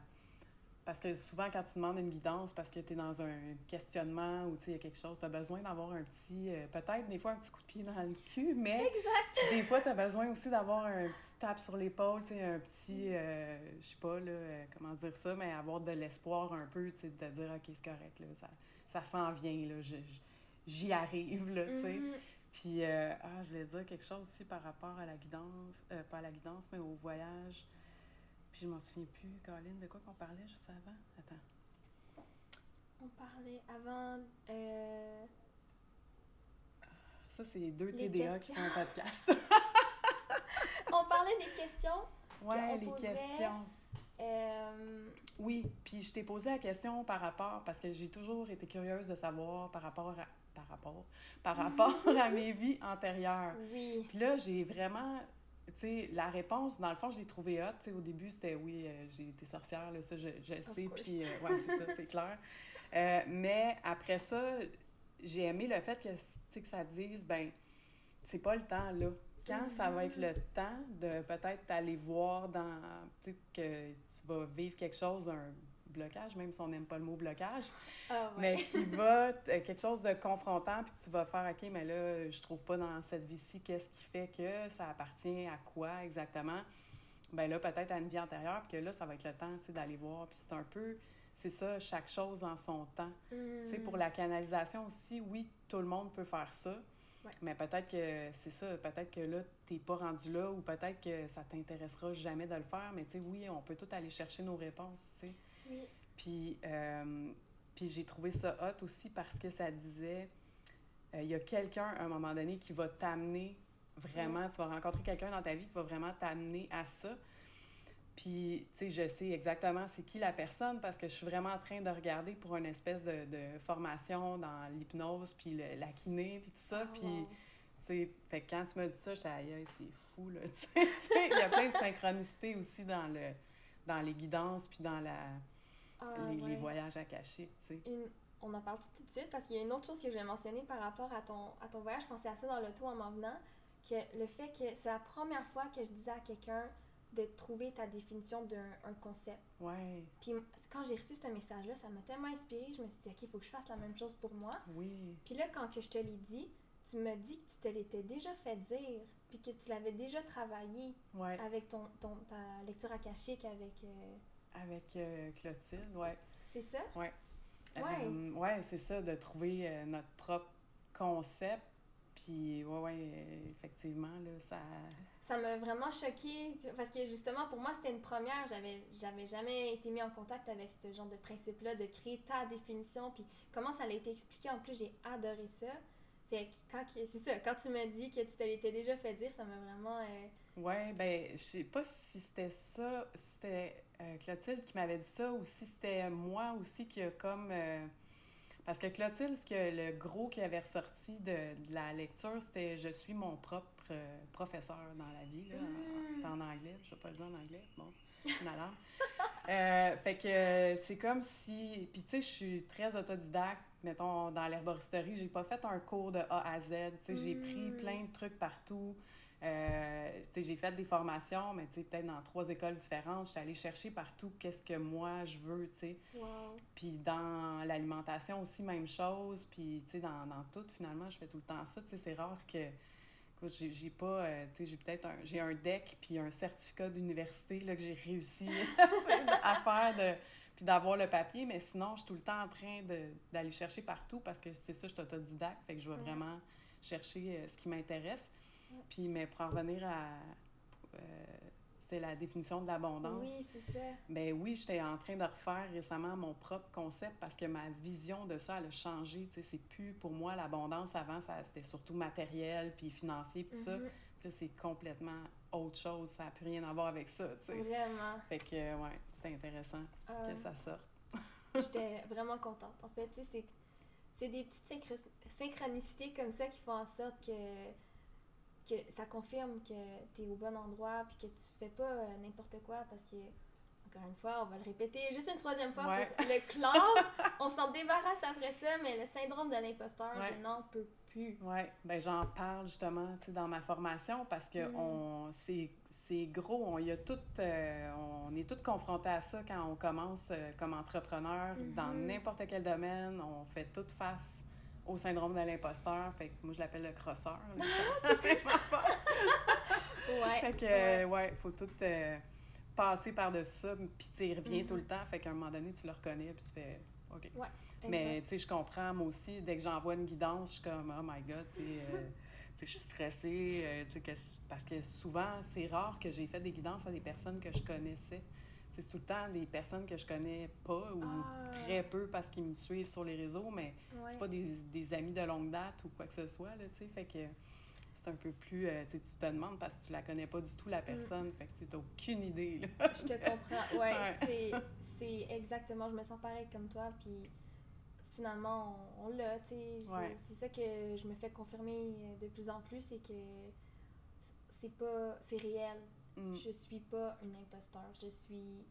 Parce que souvent, quand tu demandes une guidance, parce que tu es dans un questionnement ou tu sais, il y a quelque chose, tu as besoin d'avoir un petit. euh, Peut-être des fois un petit coup de pied dans le cul, mais. Des fois, tu as besoin aussi d'avoir un petit tape sur l'épaule, tu sais, un petit. euh, je sais pas, là, comment dire ça, mais avoir de l'espoir un peu, tu sais, de te dire, OK, c'est correct, là, ça, ça s'en vient, là, je- je- j'y arrive, là, tu sais. mhm. Puis, euh, ah, je voulais dire quelque chose aussi par rapport à la guidance, euh, pas à la guidance, mais au voyage. Puis, je m'en souviens plus, Caroline, de quoi qu'on parlait juste avant? Attends. On parlait avant. euh, Ça, c'est deux Les TDA qui questions. font un podcast. On parlait des questions. ouais, les posait. questions. Euh, Oui, puis je t'ai posé la question par rapport, parce que j'ai toujours été curieuse de savoir par rapport à, par rapport, par rapport à mes vies antérieures. oui. Puis là, j'ai vraiment, tu sais, la réponse, dans le fond, je l'ai trouvée hot. Tu sais, au début, c'était oui, euh, j'ai été sorcière, là, ça, je, je sais, puis euh, ouais, c'est ça, c'est clair. Euh, mais après ça, j'ai aimé le fait que, tu sais, que ça dise, ben, c'est pas le temps, là. Quand ça va être le temps de peut-être aller voir dans, tu sais, que tu vas vivre quelque chose, un blocage, même si on n'aime pas le mot blocage, Ah, ouais. mais qui va euh, quelque chose de confrontant puis tu vas faire OK mais là je trouve pas dans cette vie-ci qu'est-ce qui fait que ça appartient à quoi exactement ben là peut-être à une vie antérieure puis que là ça va être le temps tu sais, d'aller voir puis c'est un peu c'est ça chaque chose en son temps tu sais Mm. pour la canalisation aussi oui tout le monde peut faire ça Ouais. mais peut-être que c'est ça peut-être que là t'es pas rendu là ou peut-être que ça t'intéressera jamais de le faire mais tu sais oui on peut tout aller chercher nos réponses tu sais Oui. puis, euh, puis j'ai trouvé ça hot aussi parce que ça disait, euh, il y a quelqu'un à un moment donné qui va t'amener vraiment, tu vas rencontrer quelqu'un dans ta vie qui va vraiment t'amener à ça. Puis, tu sais, je sais exactement c'est qui la personne parce que je suis vraiment en train de regarder pour une espèce de, de formation dans l'hypnose, puis le- la kiné, puis tout ça. Ah, puis, wow. tu sais, fait que quand tu m'as dit ça, j'étais c'est fou, là, Il y a plein de synchronicité aussi dans, le, dans les guidances, puis dans la, Ah, les, les ouais. voyages akashiques, tu sais. Une- On en parle tout de suite parce qu'il y a une autre chose que je vais mentionner par rapport à ton, à ton voyage. Je pensais à ça dans l'auto en m'en venant. Que le fait que c'est la première fois que je disais à quelqu'un de trouver ta définition d'un un concept. Ouais, Puis quand j'ai reçu ce message-là, ça m'a tellement inspirée. Je me suis dit, OK, il faut que je fasse la même chose pour moi. oui, Puis là, quand que je te l'ai dit, tu me dis que tu te l'étais déjà fait dire, puis que tu l'avais déjà travaillé ouais. avec ton, ton, ta lecture akashique, avec... euh, Avec euh, Clotilde, ouais. C'est ça? Ouais. Ouais. Euh, ouais, c'est ça, de trouver euh, notre propre concept. Puis, ouais, ouais, effectivement, là, ça. Ça m'a vraiment choquée parce que justement pour moi c'était une première, j'avais j'avais jamais été mis en contact avec ce genre de principe là de créer ta définition puis comment ça a été expliqué en plus, j'ai adoré ça. Fait que quand c'est ça, quand tu m'as dit que tu te l'étais déjà fait dire, ça m'a vraiment euh, Ouais, ben, je sais pas si c'était ça, c'était euh, Clotilde qui m'avait dit ça ou si c'était moi aussi qui a comme. euh, parce que Clotilde, ce que le gros qui avait ressorti de, de la lecture, c'était Je suis mon propre euh, professeur dans la vie. là. En- Mm. C'était en anglais, je vais pas le dire en anglais. Bon, une alarme. Euh, fait que c'est comme si. Puis tu sais, je suis très autodidacte. Mettons, dans l'herboristerie, j'ai pas fait un cours de A à Z. Tu sais, j'ai pris Mm. plein de trucs partout. Euh, j'ai fait des formations, mais peut-être dans trois écoles différentes. Je suis allée chercher partout qu'est-ce que moi je veux, tu sais. wow. Puis dans l'alimentation aussi, même chose. Puis, tu sais, dans, dans tout, finalement, je fais tout le temps ça. Tu sais, c'est rare que... Écoute, j'ai pas... euh, tu sais, j'ai peut-être un... J'ai un deck puis un certificat d'université, là, que j'ai réussi à faire de... Puis d'avoir le papier, mais sinon, je suis tout le temps en train de- d'aller chercher partout parce que c'est ça, je suis autodidacte. Fait que je vais Ouais. vraiment chercher euh, ce qui m'intéresse. Puis, mais pour en revenir à... euh, c'était la définition de l'abondance. Oui, c'est ça. Ben oui, j'étais en train de refaire récemment mon propre concept parce que ma vision de ça, elle a changé. Tu sais, c'est plus pour moi l'abondance avant, ça c'était surtout matériel puis financier puis tout ça. Mhm. Puis là, c'est complètement autre chose. Ça n'a plus rien à voir avec ça, tu sais. Vraiment. Fait que, euh, ouais, c'est intéressant Euh, que ça sorte. J'étais vraiment contente. En fait, tu sais, c'est, des petites synchro- synchronicités comme ça qui font en sorte que, que ça confirme que tu es au bon endroit puis que tu fais pas euh, n'importe quoi parce que, encore une fois, on va le répéter juste une troisième fois Ouais. pour le clore. on s'en débarrasse après ça, mais le syndrome de l'imposteur, Ouais. je n'en peux plus. Ouais, ben j'en parle justement, tu sais, dans ma formation parce que Mm. on, c'est, gros, on y a tout, euh, on est tous confrontés à ça quand on commence euh, comme entrepreneur dans Mhm. n'importe quel domaine, on fait tout face au syndrome de l'imposteur, fait que moi je l'appelle le crosseur. là. Ouais. fait que ouais. ouais, faut tout euh, passer par-dessus ça, puis tu Mhm. tout le temps, fait qu'à un moment donné tu le reconnais puis tu fais OK. Mais tu sais, je comprends, moi aussi, dès que j'envoie une guidance, je suis comme, oh my god, tu sais, euh, je suis stressée, euh, que- parce que souvent, c'est rare que j'ai fait des guidances à des personnes que je connaissais. C'est tout le temps des personnes que je connais pas ou Ah. très peu parce qu'ils me suivent sur les réseaux, mais Ouais. c'est pas des, des amis de longue date ou quoi que ce soit, là, tu sais, fait que c'est un peu plus. Euh, tu te demandes parce que tu la connais pas du tout, la mm. personne. Fait que tu n'as aucune idée. Là. je te comprends. Ouais, c'est c'est exactement. Je me sens pareil comme toi. Puis finalement, on, l'a. tu sais. C'est ça que je me fais confirmer de plus en plus c'est que c'est pas. C'est réel. Mm. Je suis pas une imposteur. Je suis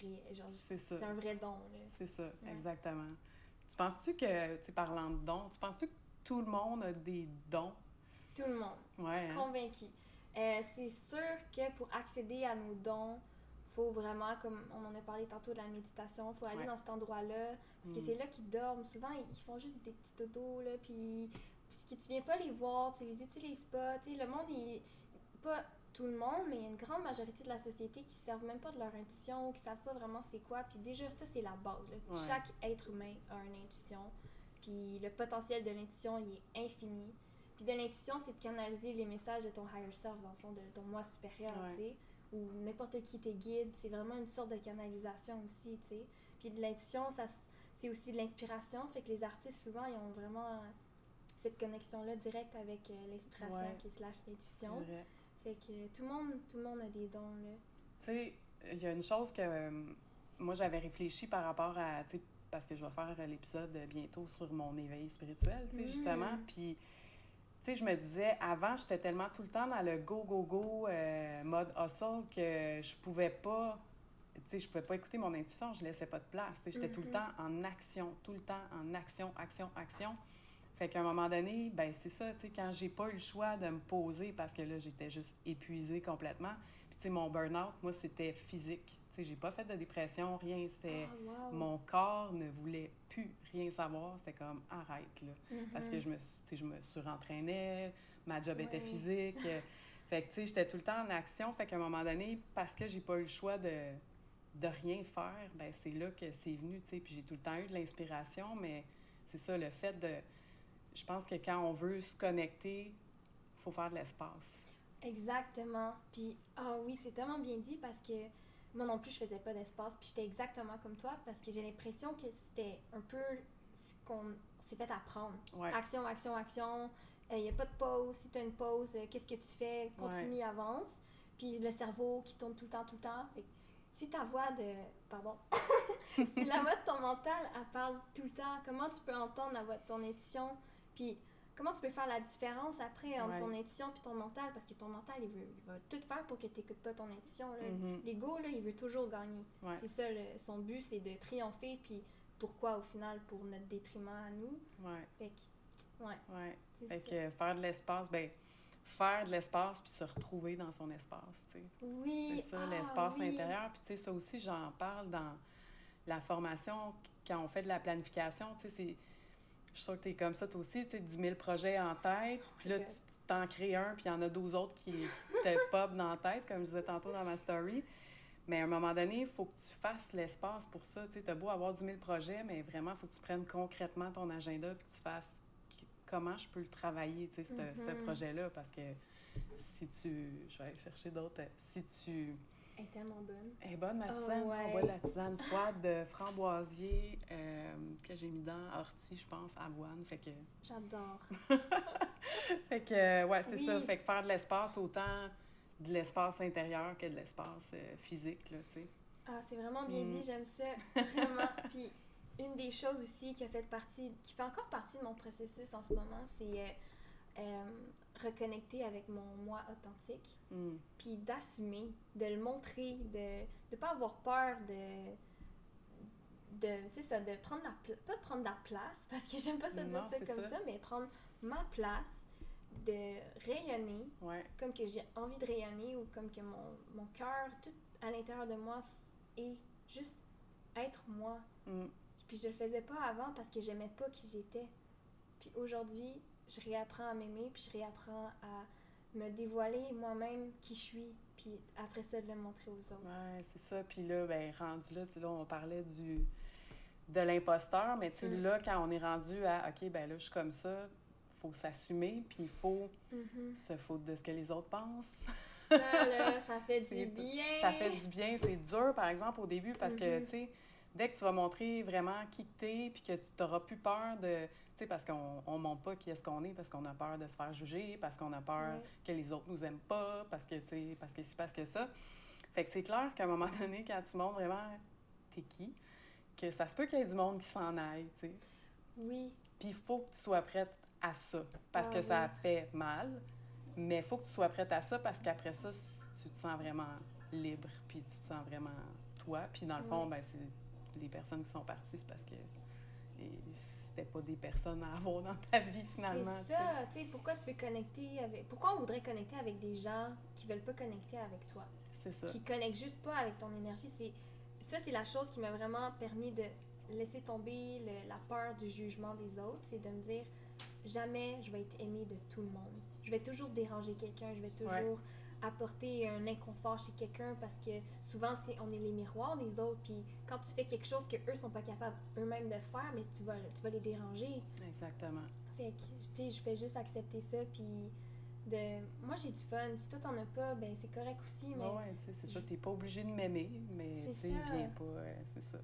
réel. C'est un vrai don. C'est ça, exactement. Tu penses-tu que, tu parlant de dons, tu penses-tu que tout le monde a des dons? Tout le monde. Ouais. Hein? Convaincu. Euh, c'est sûr que pour accéder à nos dons, faut vraiment, comme on en a parlé tantôt de la méditation, faut aller dans cet endroit-là. Parce que mm. c'est là qu'ils dorment. Souvent, ils font juste des petits dodos, là, puis, puis tu viens pas les voir, tu les utilises pas. Tu sais, le monde, il, pas tout le monde, mais il y a une grande majorité de la société qui ne servent même pas de leur intuition, qui ne savent pas vraiment c'est quoi. Puis déjà, ça, c'est la base. Chaque être humain a une intuition. Puis le potentiel de l'intuition, il est infini. Puis de l'intuition, c'est de canaliser les messages de ton higher self, dans le fond, de ton moi supérieur, tu sais. Ou n'importe qui tes guide. C'est vraiment une sorte de canalisation aussi, tu sais. Puis de l'intuition, ça c'est aussi de l'inspiration. Fait que les artistes, souvent, ils ont vraiment cette connexion-là directe avec euh, l'inspiration qui est slash l'intuition. Fait que tout le monde, tout le monde a des dons, là. Tu sais, il y a une chose que euh, moi, j'avais réfléchi par rapport à, tu sais, parce que je vais faire l'épisode bientôt sur mon éveil spirituel, tu sais, justement. Mm. Puis, tu sais, je me disais, avant, j'étais tellement tout le temps dans le go, go, go, euh, mode hustle que je pouvais pas, tu sais, je pouvais pas écouter mon intuition, je laissais pas de place. Tu sais, j'étais tout le mm-hmm. temps en action, tout le temps en action, action, action. Fait qu'à un moment donné, ben c'est ça, tu sais, quand j'ai pas eu le choix de me poser parce que là, j'étais juste épuisée complètement. Puis, tu sais, mon burn-out, moi, c'était physique. Tu sais, j'ai pas fait de dépression, rien. C'était... Ah, mon corps ne voulait plus rien savoir. C'était comme, arrête, là. Parce que mm-hmm. je me, je me surentraînais, ma job était physique. fait que, tu sais, j'étais tout le temps en action. Fait qu'à un moment donné, parce que j'ai pas eu le choix de, de rien faire, ben c'est là que c'est venu, tu sais. Puis j'ai tout le temps eu de l'inspiration, mais c'est ça, le fait de je pense que quand on veut se connecter, il faut faire de l'espace. Exactement. Puis, ah oui, c'est tellement bien dit parce que moi non plus, je faisais pas d'espace. Puis j'étais exactement comme toi parce que j'ai l'impression que c'était un peu ce qu'on s'est fait apprendre. Action, action, action. Il euh, n'y a pas de pause. Si tu as une pause, euh, qu'est-ce que tu fais? Continue, avance. Puis le cerveau qui tourne tout le temps, tout le temps. si ta voix de. Pardon. si la voix de ton mental, elle parle tout le temps, comment tu peux entendre la voix de ton édition? Puis comment tu peux faire la différence après entre ton intuition puis ton mental? Parce que ton mental il veut va tout faire pour que tu n'écoutes pas ton intuition mm-hmm. l'ego là il veut toujours gagner. C'est ça son but c'est de triompher puis pourquoi au final? Pour notre détriment à nous. Ouais. Fait que ouais, ouais. fait que faire de l'espace ben faire de l'espace puis se retrouver dans son espace tu sais. Oui. C'est ça ah, l'espace intérieur. Puis tu sais ça aussi j'en parle dans la formation. Quand on fait de la planification tu sais c'est je suis sûre que tu es comme ça, toi aussi, tu sais, 10 000 projets en tête, puis là, tu t'en crées un, puis il y en a 12 autres qui, te pop dans la tête, comme je disais tantôt dans ma story. Mais à un moment donné, il faut que tu fasses l'espace pour ça. Tu as beau avoir 10 000 projets, mais vraiment, il faut que tu prennes concrètement ton agenda puis que tu fasses comment je peux le travailler, tu sais, ce mm-hmm. projet-là. Parce que si tu... Je vais aller chercher d'autres. Si tu elle est tellement bonne. Elle est bonne, ma tisane. Oh, On boit de la tisane froide de framboisier euh, que j'ai mis dans ortie, je pense, avoine. Fait que... J'adore. fait que, ouais, c'est ça. Fait que faire de l'espace, autant de l'espace intérieur que de l'espace euh, physique, là, tu sais. Ah, c'est vraiment bien dit, mm. j'aime ça. Vraiment. Puis, une des choses aussi qui a fait partie, qui fait encore partie de mon processus en ce moment, c'est... Euh, euh, reconnecter avec mon moi authentique, mm. puis d'assumer, de le montrer, de ne pas avoir peur de de tu sais ça de prendre la pas de prendre la place parce que j'aime pas ça dire ça comme ça. mais prendre ma place de rayonner comme que j'ai envie de rayonner ou comme que mon, mon cœur tout à l'intérieur de moi est juste être moi mm. puis je le faisais pas avant parce que j'aimais pas qui j'étais puis aujourd'hui je réapprends à m'aimer, puis je réapprends à me dévoiler moi-même qui je suis, puis après ça, de le montrer aux autres. Ouais, c'est ça. Puis là, ben, rendu là, là, on parlait du de l'imposteur, mais tu sais, mm. là, quand on est rendu à, OK, ben là, je suis comme ça, faut s'assumer, puis il faut mm-hmm. se foutre de ce que les autres pensent. ça, là, ça fait du bien! Ça fait du bien. C'est dur, par exemple, au début, parce que, mm-hmm. tu sais, dès que tu vas montrer vraiment qui tu es, puis que tu n'auras plus peur de sais, parce qu'on ne montre pas qui est-ce qu'on est, parce qu'on a peur de se faire juger, parce qu'on a peur que les autres nous aiment pas, parce que, tu sais, parce que c'est parce que ça. Fait que c'est clair qu'à un moment donné, quand tu montres vraiment t'es qui, que ça se peut qu'il y ait du monde qui s'en aille, tu sais. Oui. Puis il faut que tu sois prête à ça, parce que ah ça fait mal, mais il faut que tu sois prête à ça, parce qu'après ça, tu te sens vraiment libre, puis tu te sens vraiment toi. Puis dans le fond, ben, c'est les personnes qui sont parties, c'est parce que c'était pas des personnes à avoir dans ta vie finalement. C'est ça, tu sais, pourquoi tu veux connecter avec. Pourquoi on voudrait connecter avec des gens qui veulent pas connecter avec toi? C'est ça. Qui connectent juste pas avec ton énergie. C'est Ça, c'est la chose qui m'a vraiment permis de laisser tomber la peur du jugement des autres. C'est de me dire jamais je vais être aimée de tout le monde. Je vais toujours déranger quelqu'un, je vais toujours apporter un inconfort chez quelqu'un parce que souvent c'est on est les miroirs des autres puis quand tu fais quelque chose que eux sont pas capables eux-mêmes de faire mais tu vas tu vas les déranger. Exactement. Fait que tu sais je fais juste accepter ça puis de moi j'ai du fun. Si toi t'en as pas ben c'est correct aussi mais ouais, tu sais c'est ça t'es pas obligé de m'aimer mais tu sais viens pas euh, c'est ça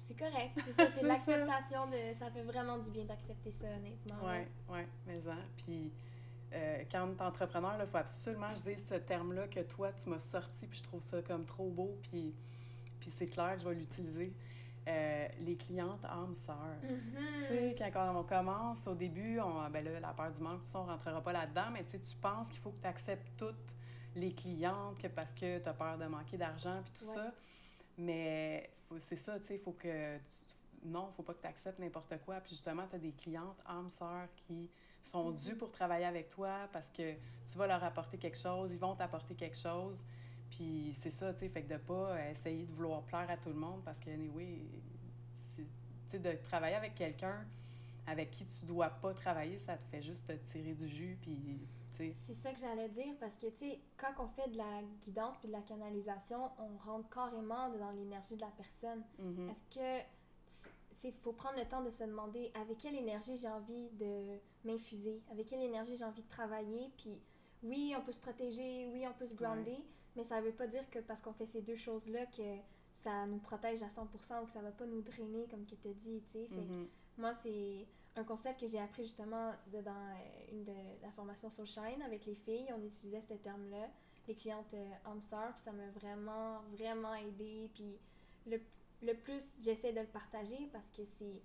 c'est correct c'est ça c'est l'acceptation de ça fait vraiment du bien d'accepter ça honnêtement ouais ouais mais hein puis euh, quand on est entrepreneur, il faut absolument que je dise ce terme-là que toi, tu m'as sorti, puis je trouve ça comme trop beau, puis, puis c'est clair que je vais l'utiliser. Euh, les clientes âmes sœurs. Mm-hmm. Tu sais, quand on commence, au début, on, ben là, la peur du manque, on ne rentrera pas là-dedans, mais tu penses qu'il faut que tu acceptes toutes les clientes que parce que tu as peur de manquer d'argent, puis tout ça. Mais c'est ça, tu sais, il faut que... Tu, non, il ne faut pas que tu acceptes n'importe quoi. Puis justement, tu as des clientes âmes sœurs qui sont dus pour travailler avec toi parce que tu vas leur apporter quelque chose, ils vont t'apporter quelque chose. Puis c'est ça, tu sais, fait que de pas essayer de vouloir plaire à tout le monde parce que, anyway, tu sais, de travailler avec quelqu'un avec qui tu dois pas travailler, ça te fait juste te tirer du jus, puis, C'est ça que j'allais dire, parce que, tu sais, quand on fait de la guidance puis de la canalisation, on rentre carrément dans l'énergie de la personne. Mm-hmm. Est-ce que il faut prendre le temps de se demander avec quelle énergie j'ai envie de m'infuser, avec quelle énergie j'ai envie de travailler. Puis oui, on peut se protéger, oui, on peut se grounder, mais ça ne veut pas dire que parce qu'on fait ces deux choses-là que ça nous protège à 100% ou que ça va pas nous drainer, comme tu as dit, tu sais. Mm-hmm. Moi, c'est un concept que j'ai appris justement dans euh, une de la formation sur Shine avec les filles. On utilisait ce terme-là, les clientes euh, puis ça m'a vraiment, vraiment aidé. Puis le le plus j'essaie de le partager parce que c'est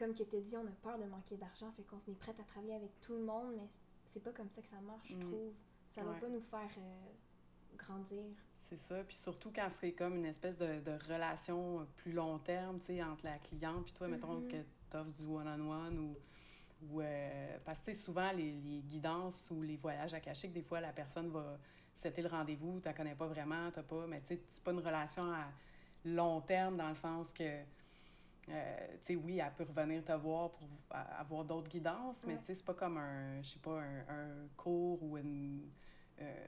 comme que tu dit, on a peur de manquer d'argent, fait qu'on est prête à travailler avec tout le monde, mais c'est pas comme ça que ça marche, je mm. trouve. Ça va pas nous faire euh, grandir. C'est ça, puis surtout quand c'est comme une espèce de, de relation plus long terme, tu sais, entre la cliente puis toi, mettons mm-hmm. que tu offres du one-on-one ou... ou euh, parce que souvent, les, les, guidances ou les voyages à cacher, que des fois, la personne va... C'était le rendez-vous, tu la connais pas vraiment, t'as pas... Mais tu sais, c'est pas une relation à long terme dans le sens que, euh, tu sais, oui, elle peut revenir te voir pour avoir d'autres guidances, mais tu sais, c'est pas comme un, je sais pas, un, cours ou une, euh,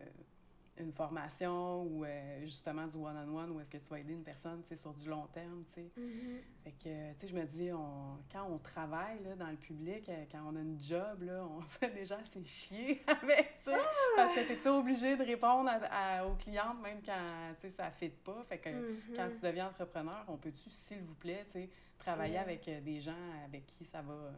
une formation ou euh, justement du one-on-one où est-ce que tu vas aider une personne sur du long terme. tu sais. Mm-hmm. Fait que, tu sais, je me dis, on, quand on travaille là, dans le public, euh, quand on a une job, là, on sait déjà assez chier avec, ça. Ah! parce que tu es obligé de répondre à, aux clientes même quand ça ne fit pas. Fait que mm-hmm. quand tu deviens entrepreneur, on peut-tu, s'il vous plaît, travailler avec euh, des gens avec qui ça va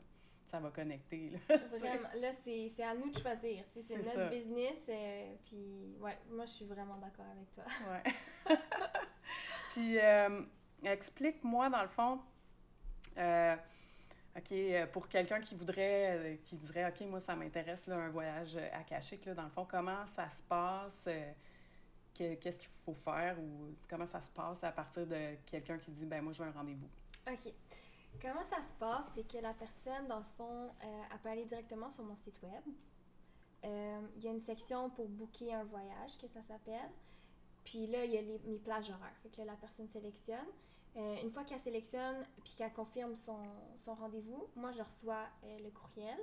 ça va connecter. Là, vraiment, là, c'est à nous de choisir. C'est notre business. Euh, puis, ouais, moi, je suis vraiment d'accord avec toi. Ouais. puis, euh, explique-moi, dans le fond, euh, OK, pour quelqu'un qui voudrait, qui dirait, OK, moi, ça m'intéresse, un voyage à Kachik, là, dans le fond, comment ça se passe? Qu'est-ce qu'il faut faire ou comment ça se passe à partir de quelqu'un qui dit, ben moi, je veux un rendez-vous? OK. Comment ça se passe? C'est que la personne, dans le fond, euh, peut aller directement sur mon site web. Euh, il y a une section pour booker un voyage, que ça s'appelle. Puis là, il y a mes plages horaires. Fait que la personne sélectionne. Euh, une fois qu'elle sélectionne puis qu'elle confirme son, son rendez-vous, moi, je reçois le courriel.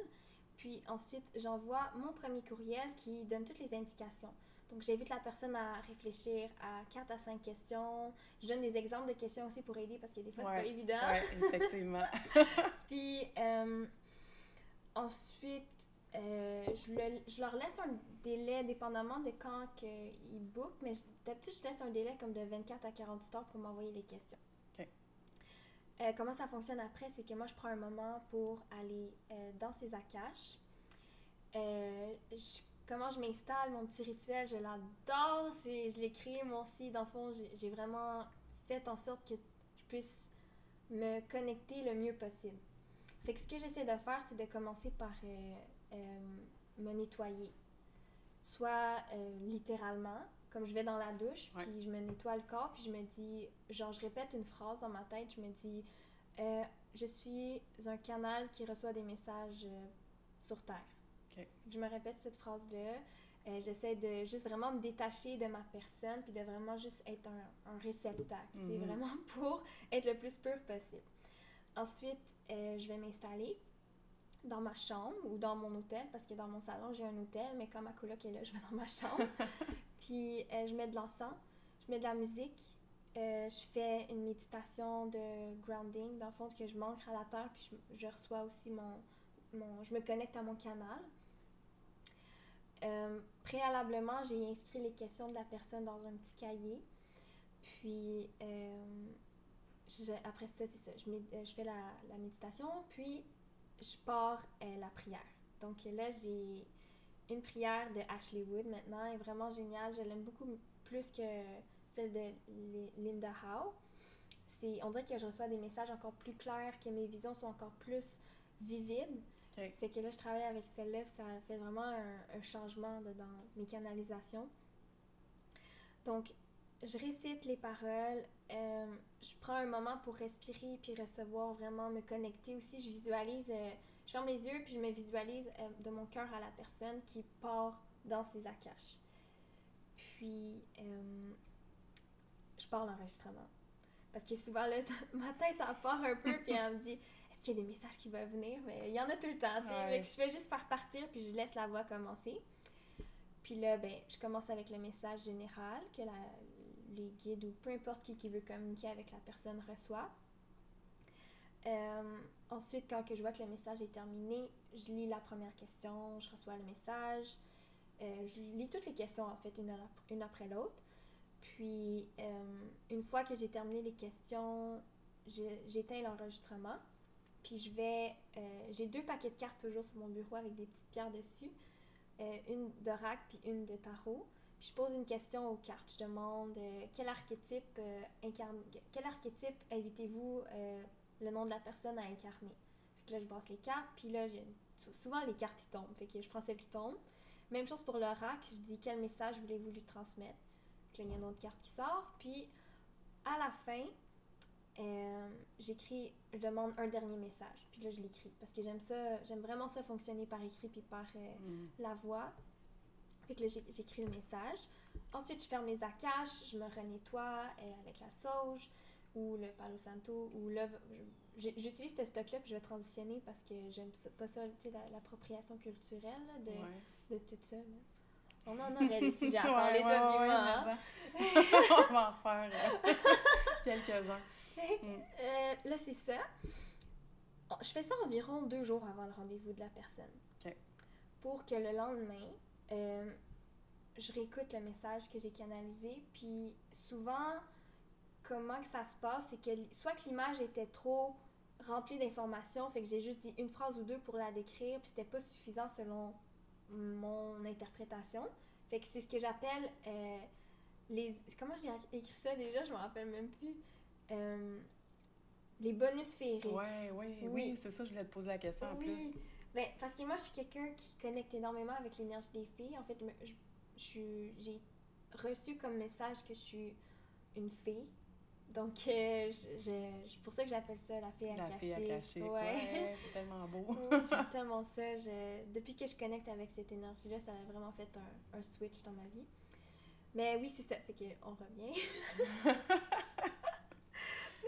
Puis ensuite, j'envoie mon premier courriel qui donne toutes les indications. Donc, j'invite la personne à réfléchir à 4 à 5 questions. Je donne des exemples de questions aussi pour aider parce que des fois, c'est pas évident. Oui, effectivement. Puis, euh, ensuite, euh, je, le, je, leur laisse un délai dépendamment de quand ils bookent, mais d'habitude, je laisse un délai comme de 24 à 48 heures pour m'envoyer les questions. Euh, comment ça fonctionne après, c'est que moi, je prends un moment pour aller dans ces akash. Euh, comment je m'installe, mon petit rituel, je l'adore. Je l'écris, moi aussi. Dans le fond, j'ai vraiment fait en sorte que je puisse me connecter le mieux possible. Fait que ce que j'essaie de faire, c'est de commencer par me nettoyer. Soit littéralement, comme je vais dans la douche, puis je me nettoie le corps, puis je me dis, genre, je répète une phrase dans ma tête, je me dis, euh, je suis un canal qui reçoit des messages euh, sur Terre. Je me répète cette phrase-là. Euh, j'essaie de juste vraiment me détacher de ma personne, puis de vraiment juste être un, un réceptacle, C'est mhm. vraiment pour être le plus pur possible. Ensuite, je vais m'installer dans ma chambre ou dans mon hôtel, parce que dans mon salon, j'ai un hôtel, mais quand ma coloc est là, je vais dans ma chambre. Puis euh, je mets de l'encens, je mets de la musique, euh, je fais une méditation de grounding, dans le fond, que je m'ancre à la terre, puis je, reçois aussi mon, mon, Je me connecte à mon canal. Euh, préalablement, j'ai inscrit les questions de la personne dans un petit cahier. Puis, après ça, c'est ça. Je, je fais la, méditation, puis je pars la prière. Donc là, j'ai une prière de Ashley Wood maintenant est vraiment géniale. Je l'aime beaucoup plus que celle de Linda Howe. On dirait que je reçois des messages encore plus clairs, que mes visions sont encore plus vivides. Fait que là, je travaille avec celle-là, ça fait vraiment un, changement dans mes canalisations. Donc, je récite les paroles, euh, je prends un moment pour respirer puis recevoir, vraiment me connecter aussi. Je visualise euh, je ferme les yeux puis je me visualise euh, de mon cœur à la personne qui part dans ses akash. Puis, je pars l'enregistrement. Parce que souvent, là, ma tête en part un peu, puis elle me dit qu'il y a des messages qui vont venir Mais il y en a tout le temps, tu sais. je fais juste faire partir, puis je laisse la voix commencer. Puis là, ben, je commence avec le message général que la, les guides ou peu importe qui, qui veut communiquer avec la personne reçoit. Euh, ensuite, quand que je vois que le message est terminé, je lis la première question, je reçois le message. Euh, je lis toutes les questions, en fait, une, une après l'autre. Puis, euh, une fois que j'ai terminé les questions, j'éteins l'enregistrement. Puis, je vais. j'ai deux paquets de cartes toujours sur mon bureau avec des petites pierres dessus. une de rack puis une de tarot. Puis, je pose une question aux cartes. Je demande quel archétype incarne, quel archétype invitez-vous le nom de la personne à incarner? Fait que là, je brasse les cartes, puis là, souvent les cartes ils tombent. Fait que je prends celle qui tombe. Même chose pour l'oracle, je dis quel message voulez-vous lui transmettre? Puis là, il y a une autre carte qui sort. Puis à la fin, euh, j'écris, je demande un dernier message. Puis là, je l'écris. Parce que j'aime ça, j'aime vraiment ça fonctionner par écrit puis par euh, mm. la voix. Fait que là, j'écris le message. Ensuite, je ferme mes akash, je me renettoie euh, avec la sauge ou le Palo Santo, ou là, j'utilise ce stock-là, puis je vais transitionner parce que j'aime pas ça, tu sais, l'appropriation culturelle de, de tout ça. On en aurait des sujets à parler, ouais, hein? On va en refaire euh, quelques-uns. Mm. Euh, là, c'est ça. Je fais ça environ deux jours avant le rendez-vous de la personne. Pour que le lendemain, euh, je réécoute le message que j'ai canalisé. Puis souvent, comment que ça se passe, c'est que soit que l'image était trop remplie d'informations, fait que j'ai juste dit une phrase ou deux pour la décrire, puis c'était pas suffisant selon mon interprétation. Fait que c'est ce que j'appelle euh, les. Comment j'ai écrit ça déjà? Je me rappelle même plus. Euh, les bonus féeriques. Ouais, ouais, oui, oui, c'est ça, je voulais te poser la question en plus. Ben, parce que moi, je suis quelqu'un qui connecte énormément avec l'énergie des filles. En fait, j'ai reçu comme message que je suis une fille. Donc, euh, c'est pour ça que j'appelle ça la fille à la à cacher. Ouais, c'est tellement beau. j'aime tellement ça. depuis que je connecte avec cette énergie-là, ça a vraiment fait un, un, switch dans ma vie. Mais oui, c'est ça. Fait qu'on revient.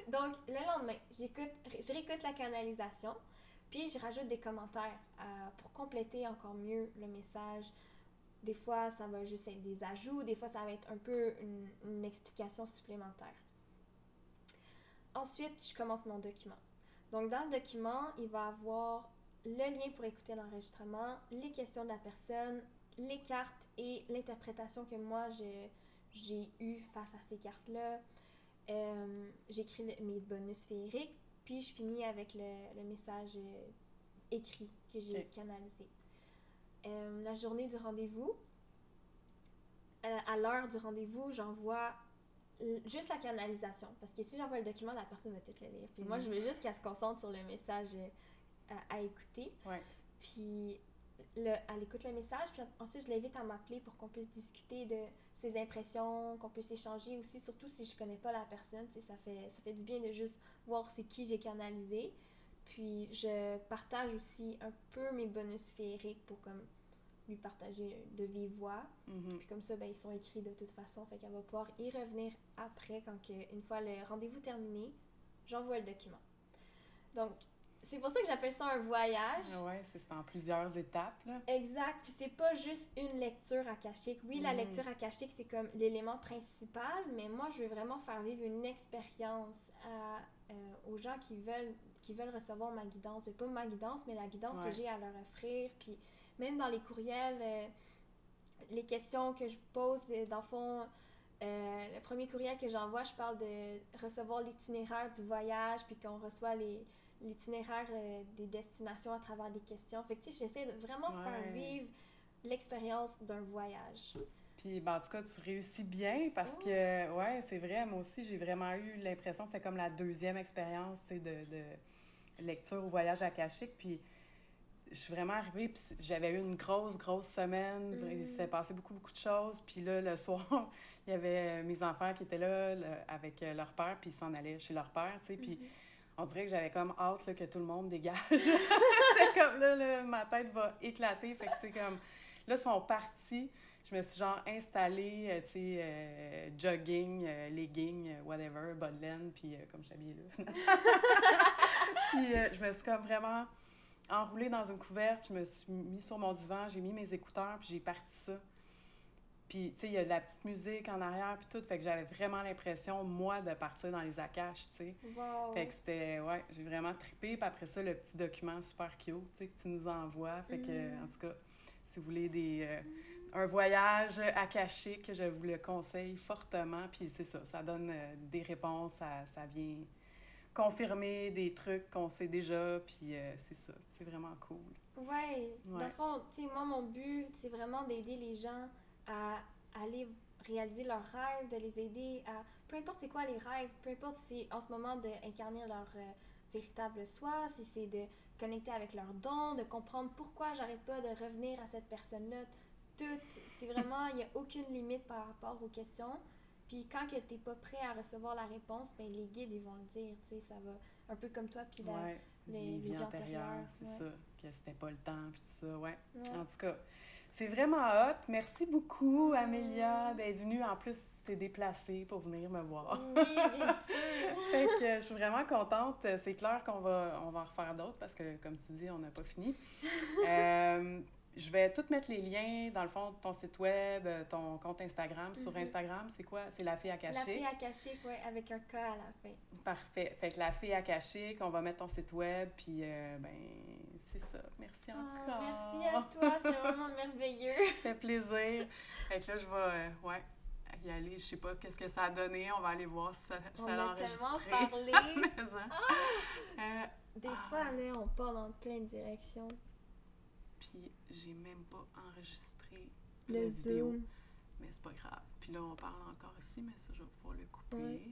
Donc, le lendemain, j'écoute, je réécoute la canalisation, puis je rajoute des commentaires euh, pour compléter encore mieux le message. Des fois, ça va juste être des ajouts, des fois, ça va être un peu une explication supplémentaire. Ensuite, je commence mon document. Donc, dans le document, il va avoir le lien pour écouter l'enregistrement, les questions de la personne, les cartes et l'interprétation que moi j'ai eue face à ces cartes-là. Euh, j'écris mes bonus féeriques. puis je finis avec le, le message euh, écrit que j'ai canalisé. Euh, la journée du rendez-vous, à l'heure du rendez-vous, j'envoie juste la canalisation. Parce que si j'envoie le document, la personne va tout le lire. Puis moi, Mhm. je veux juste qu'elle se concentre sur le message à, à écouter. Ouais. Puis le- elle écoute le message, puis ensuite je l'invite à m'appeler pour qu'on puisse discuter de ses impressions, qu'on puisse échanger aussi, surtout si je connais pas la personne, ça fait, ça fait du bien de juste voir c'est qui j'ai canalisé. Puis je partage aussi un peu mes bonus féeriques pour comme lui partager de vive voix. Mhm. Puis comme ça, ben, ils sont écrits de toute façon, fait qu'elle va pouvoir y revenir après, quand que, une fois le rendez-vous terminé, j'envoie le document. Donc, c'est pour ça que j'appelle ça un voyage. Ah ouais, c'est en plusieurs étapes, là. Exact, puis c'est pas juste une lecture akashique. Oui, la Mhm. lecture akashique, c'est comme l'élément principal, mais moi, je veux vraiment faire vivre une expérience à, euh, aux gens qui veulent, qui veulent recevoir ma guidance. Mais pas ma guidance, mais la guidance Ouais. que j'ai à leur offrir. Puis même dans les courriels, euh, les questions que je pose, euh, dans le fond, euh, le premier courriel que j'envoie, je parle de recevoir l'itinéraire du voyage, puis qu'on reçoit les l'itinéraire euh, des destinations à travers des questions. Fait que, tu sais, j'essaie de vraiment faire Ouais. vivre l'expérience d'un voyage. Puis, ben, en tout cas, tu réussis bien parce que, ouais, c'est vrai, moi aussi, j'ai vraiment eu l'impression c'était comme la deuxième expérience, tu sais, de, de lecture au voyage akashique. Puis, je suis vraiment arrivée, puis j'avais eu une grosse, grosse semaine. Mm. Il s'est passé beaucoup, beaucoup de choses. Puis là, le soir, il y avait euh, mes enfants qui étaient là avec euh, leur père, puis ils s'en allaient chez leur père, tu sais. Puis, Mhm. On dirait que j'avais comme hâte là, que tout le monde dégage. J'étais comme là, ma tête va éclater. Fait comme, là, ils sont partis. Je me suis genre installée, euh, tu sais, euh, jogging, euh, legging, euh, whatever, bas de laine, puis comme je habillée là, puis je me suis comme vraiment enroulée dans une couverte, je me suis mis sur mon divan, j'ai mis mes écouteurs, puis j'ai parti ça. Puis, tu sais, il y a de la petite musique en arrière, puis tout. Fait que j'avais vraiment l'impression, moi, de partir dans les Akash, tu sais. Wow. Fait que c'était, ouais, j'ai vraiment trippé. Puis après ça, le petit document super cute, tu sais, que tu nous envoies. Fait que, Mm. en tout cas, si vous voulez des, euh, un voyage akashique, je vous le conseille fortement. Puis c'est ça, ça donne euh, des réponses, ça, ça vient confirmer des trucs qu'on sait déjà. Puis euh, c'est ça, c'est vraiment cool. Ouais, dans Ouais. le fond, tu sais, moi, mon but, c'est vraiment d'aider les gens à aller réaliser leurs rêves, de les aider à. Peu importe c'est quoi les rêves, peu importe si c'est en ce moment d'incarner leur euh, véritable soi, si c'est de connecter avec leurs dons, de comprendre pourquoi j'arrête pas de revenir à cette personne-là. Tout, c'est vraiment, il n'y a aucune limite par rapport aux questions. Puis quand que t'es pas prêt à recevoir la réponse, ben les guides, ils vont le dire, tu sais, ça va un peu comme toi, puis la- ouais, les- les, vies vies antérieures, c'est ouais. ça, que c'était pas le temps, puis tout ça, ouais. Ouais. En tout cas, c'est vraiment hot. Merci beaucoup. Amélia, d'être venue. En plus, tu t'es déplacée pour venir me voir. Oui, fait que euh, je suis vraiment contente. C'est clair qu'on va, on va en refaire d'autres parce que, comme tu dis, on n'a pas fini. Euh, je vais tout mettre les liens, dans le fond, de ton site web, euh, ton compte Instagram. Sur Mhm. Instagram, c'est quoi? C'est la fille La akashique. fille akashique, ouais, avec un K à la fin. Parfait. Fait que la fille akashique, on va mettre ton site web, puis euh, ben, c'est ça. Merci Ah, encore. merci à toi, c'était vraiment merveilleux. Ça fait plaisir. Fait que là, je vais, euh, ouais, y aller. Je sais pas qu'est-ce que ça a donné. On va aller voir si ça, On ça l'a a tellement enregistré. parlé. Mais, hein. Euh, Des Ah. fois, là, on part dans plein de directions. Puis j'ai même pas enregistré Le la vidéo. zoom. Mais c'est pas grave. Puis là, on parle encore ici, mais ça, je vais pouvoir le couper. Ouais.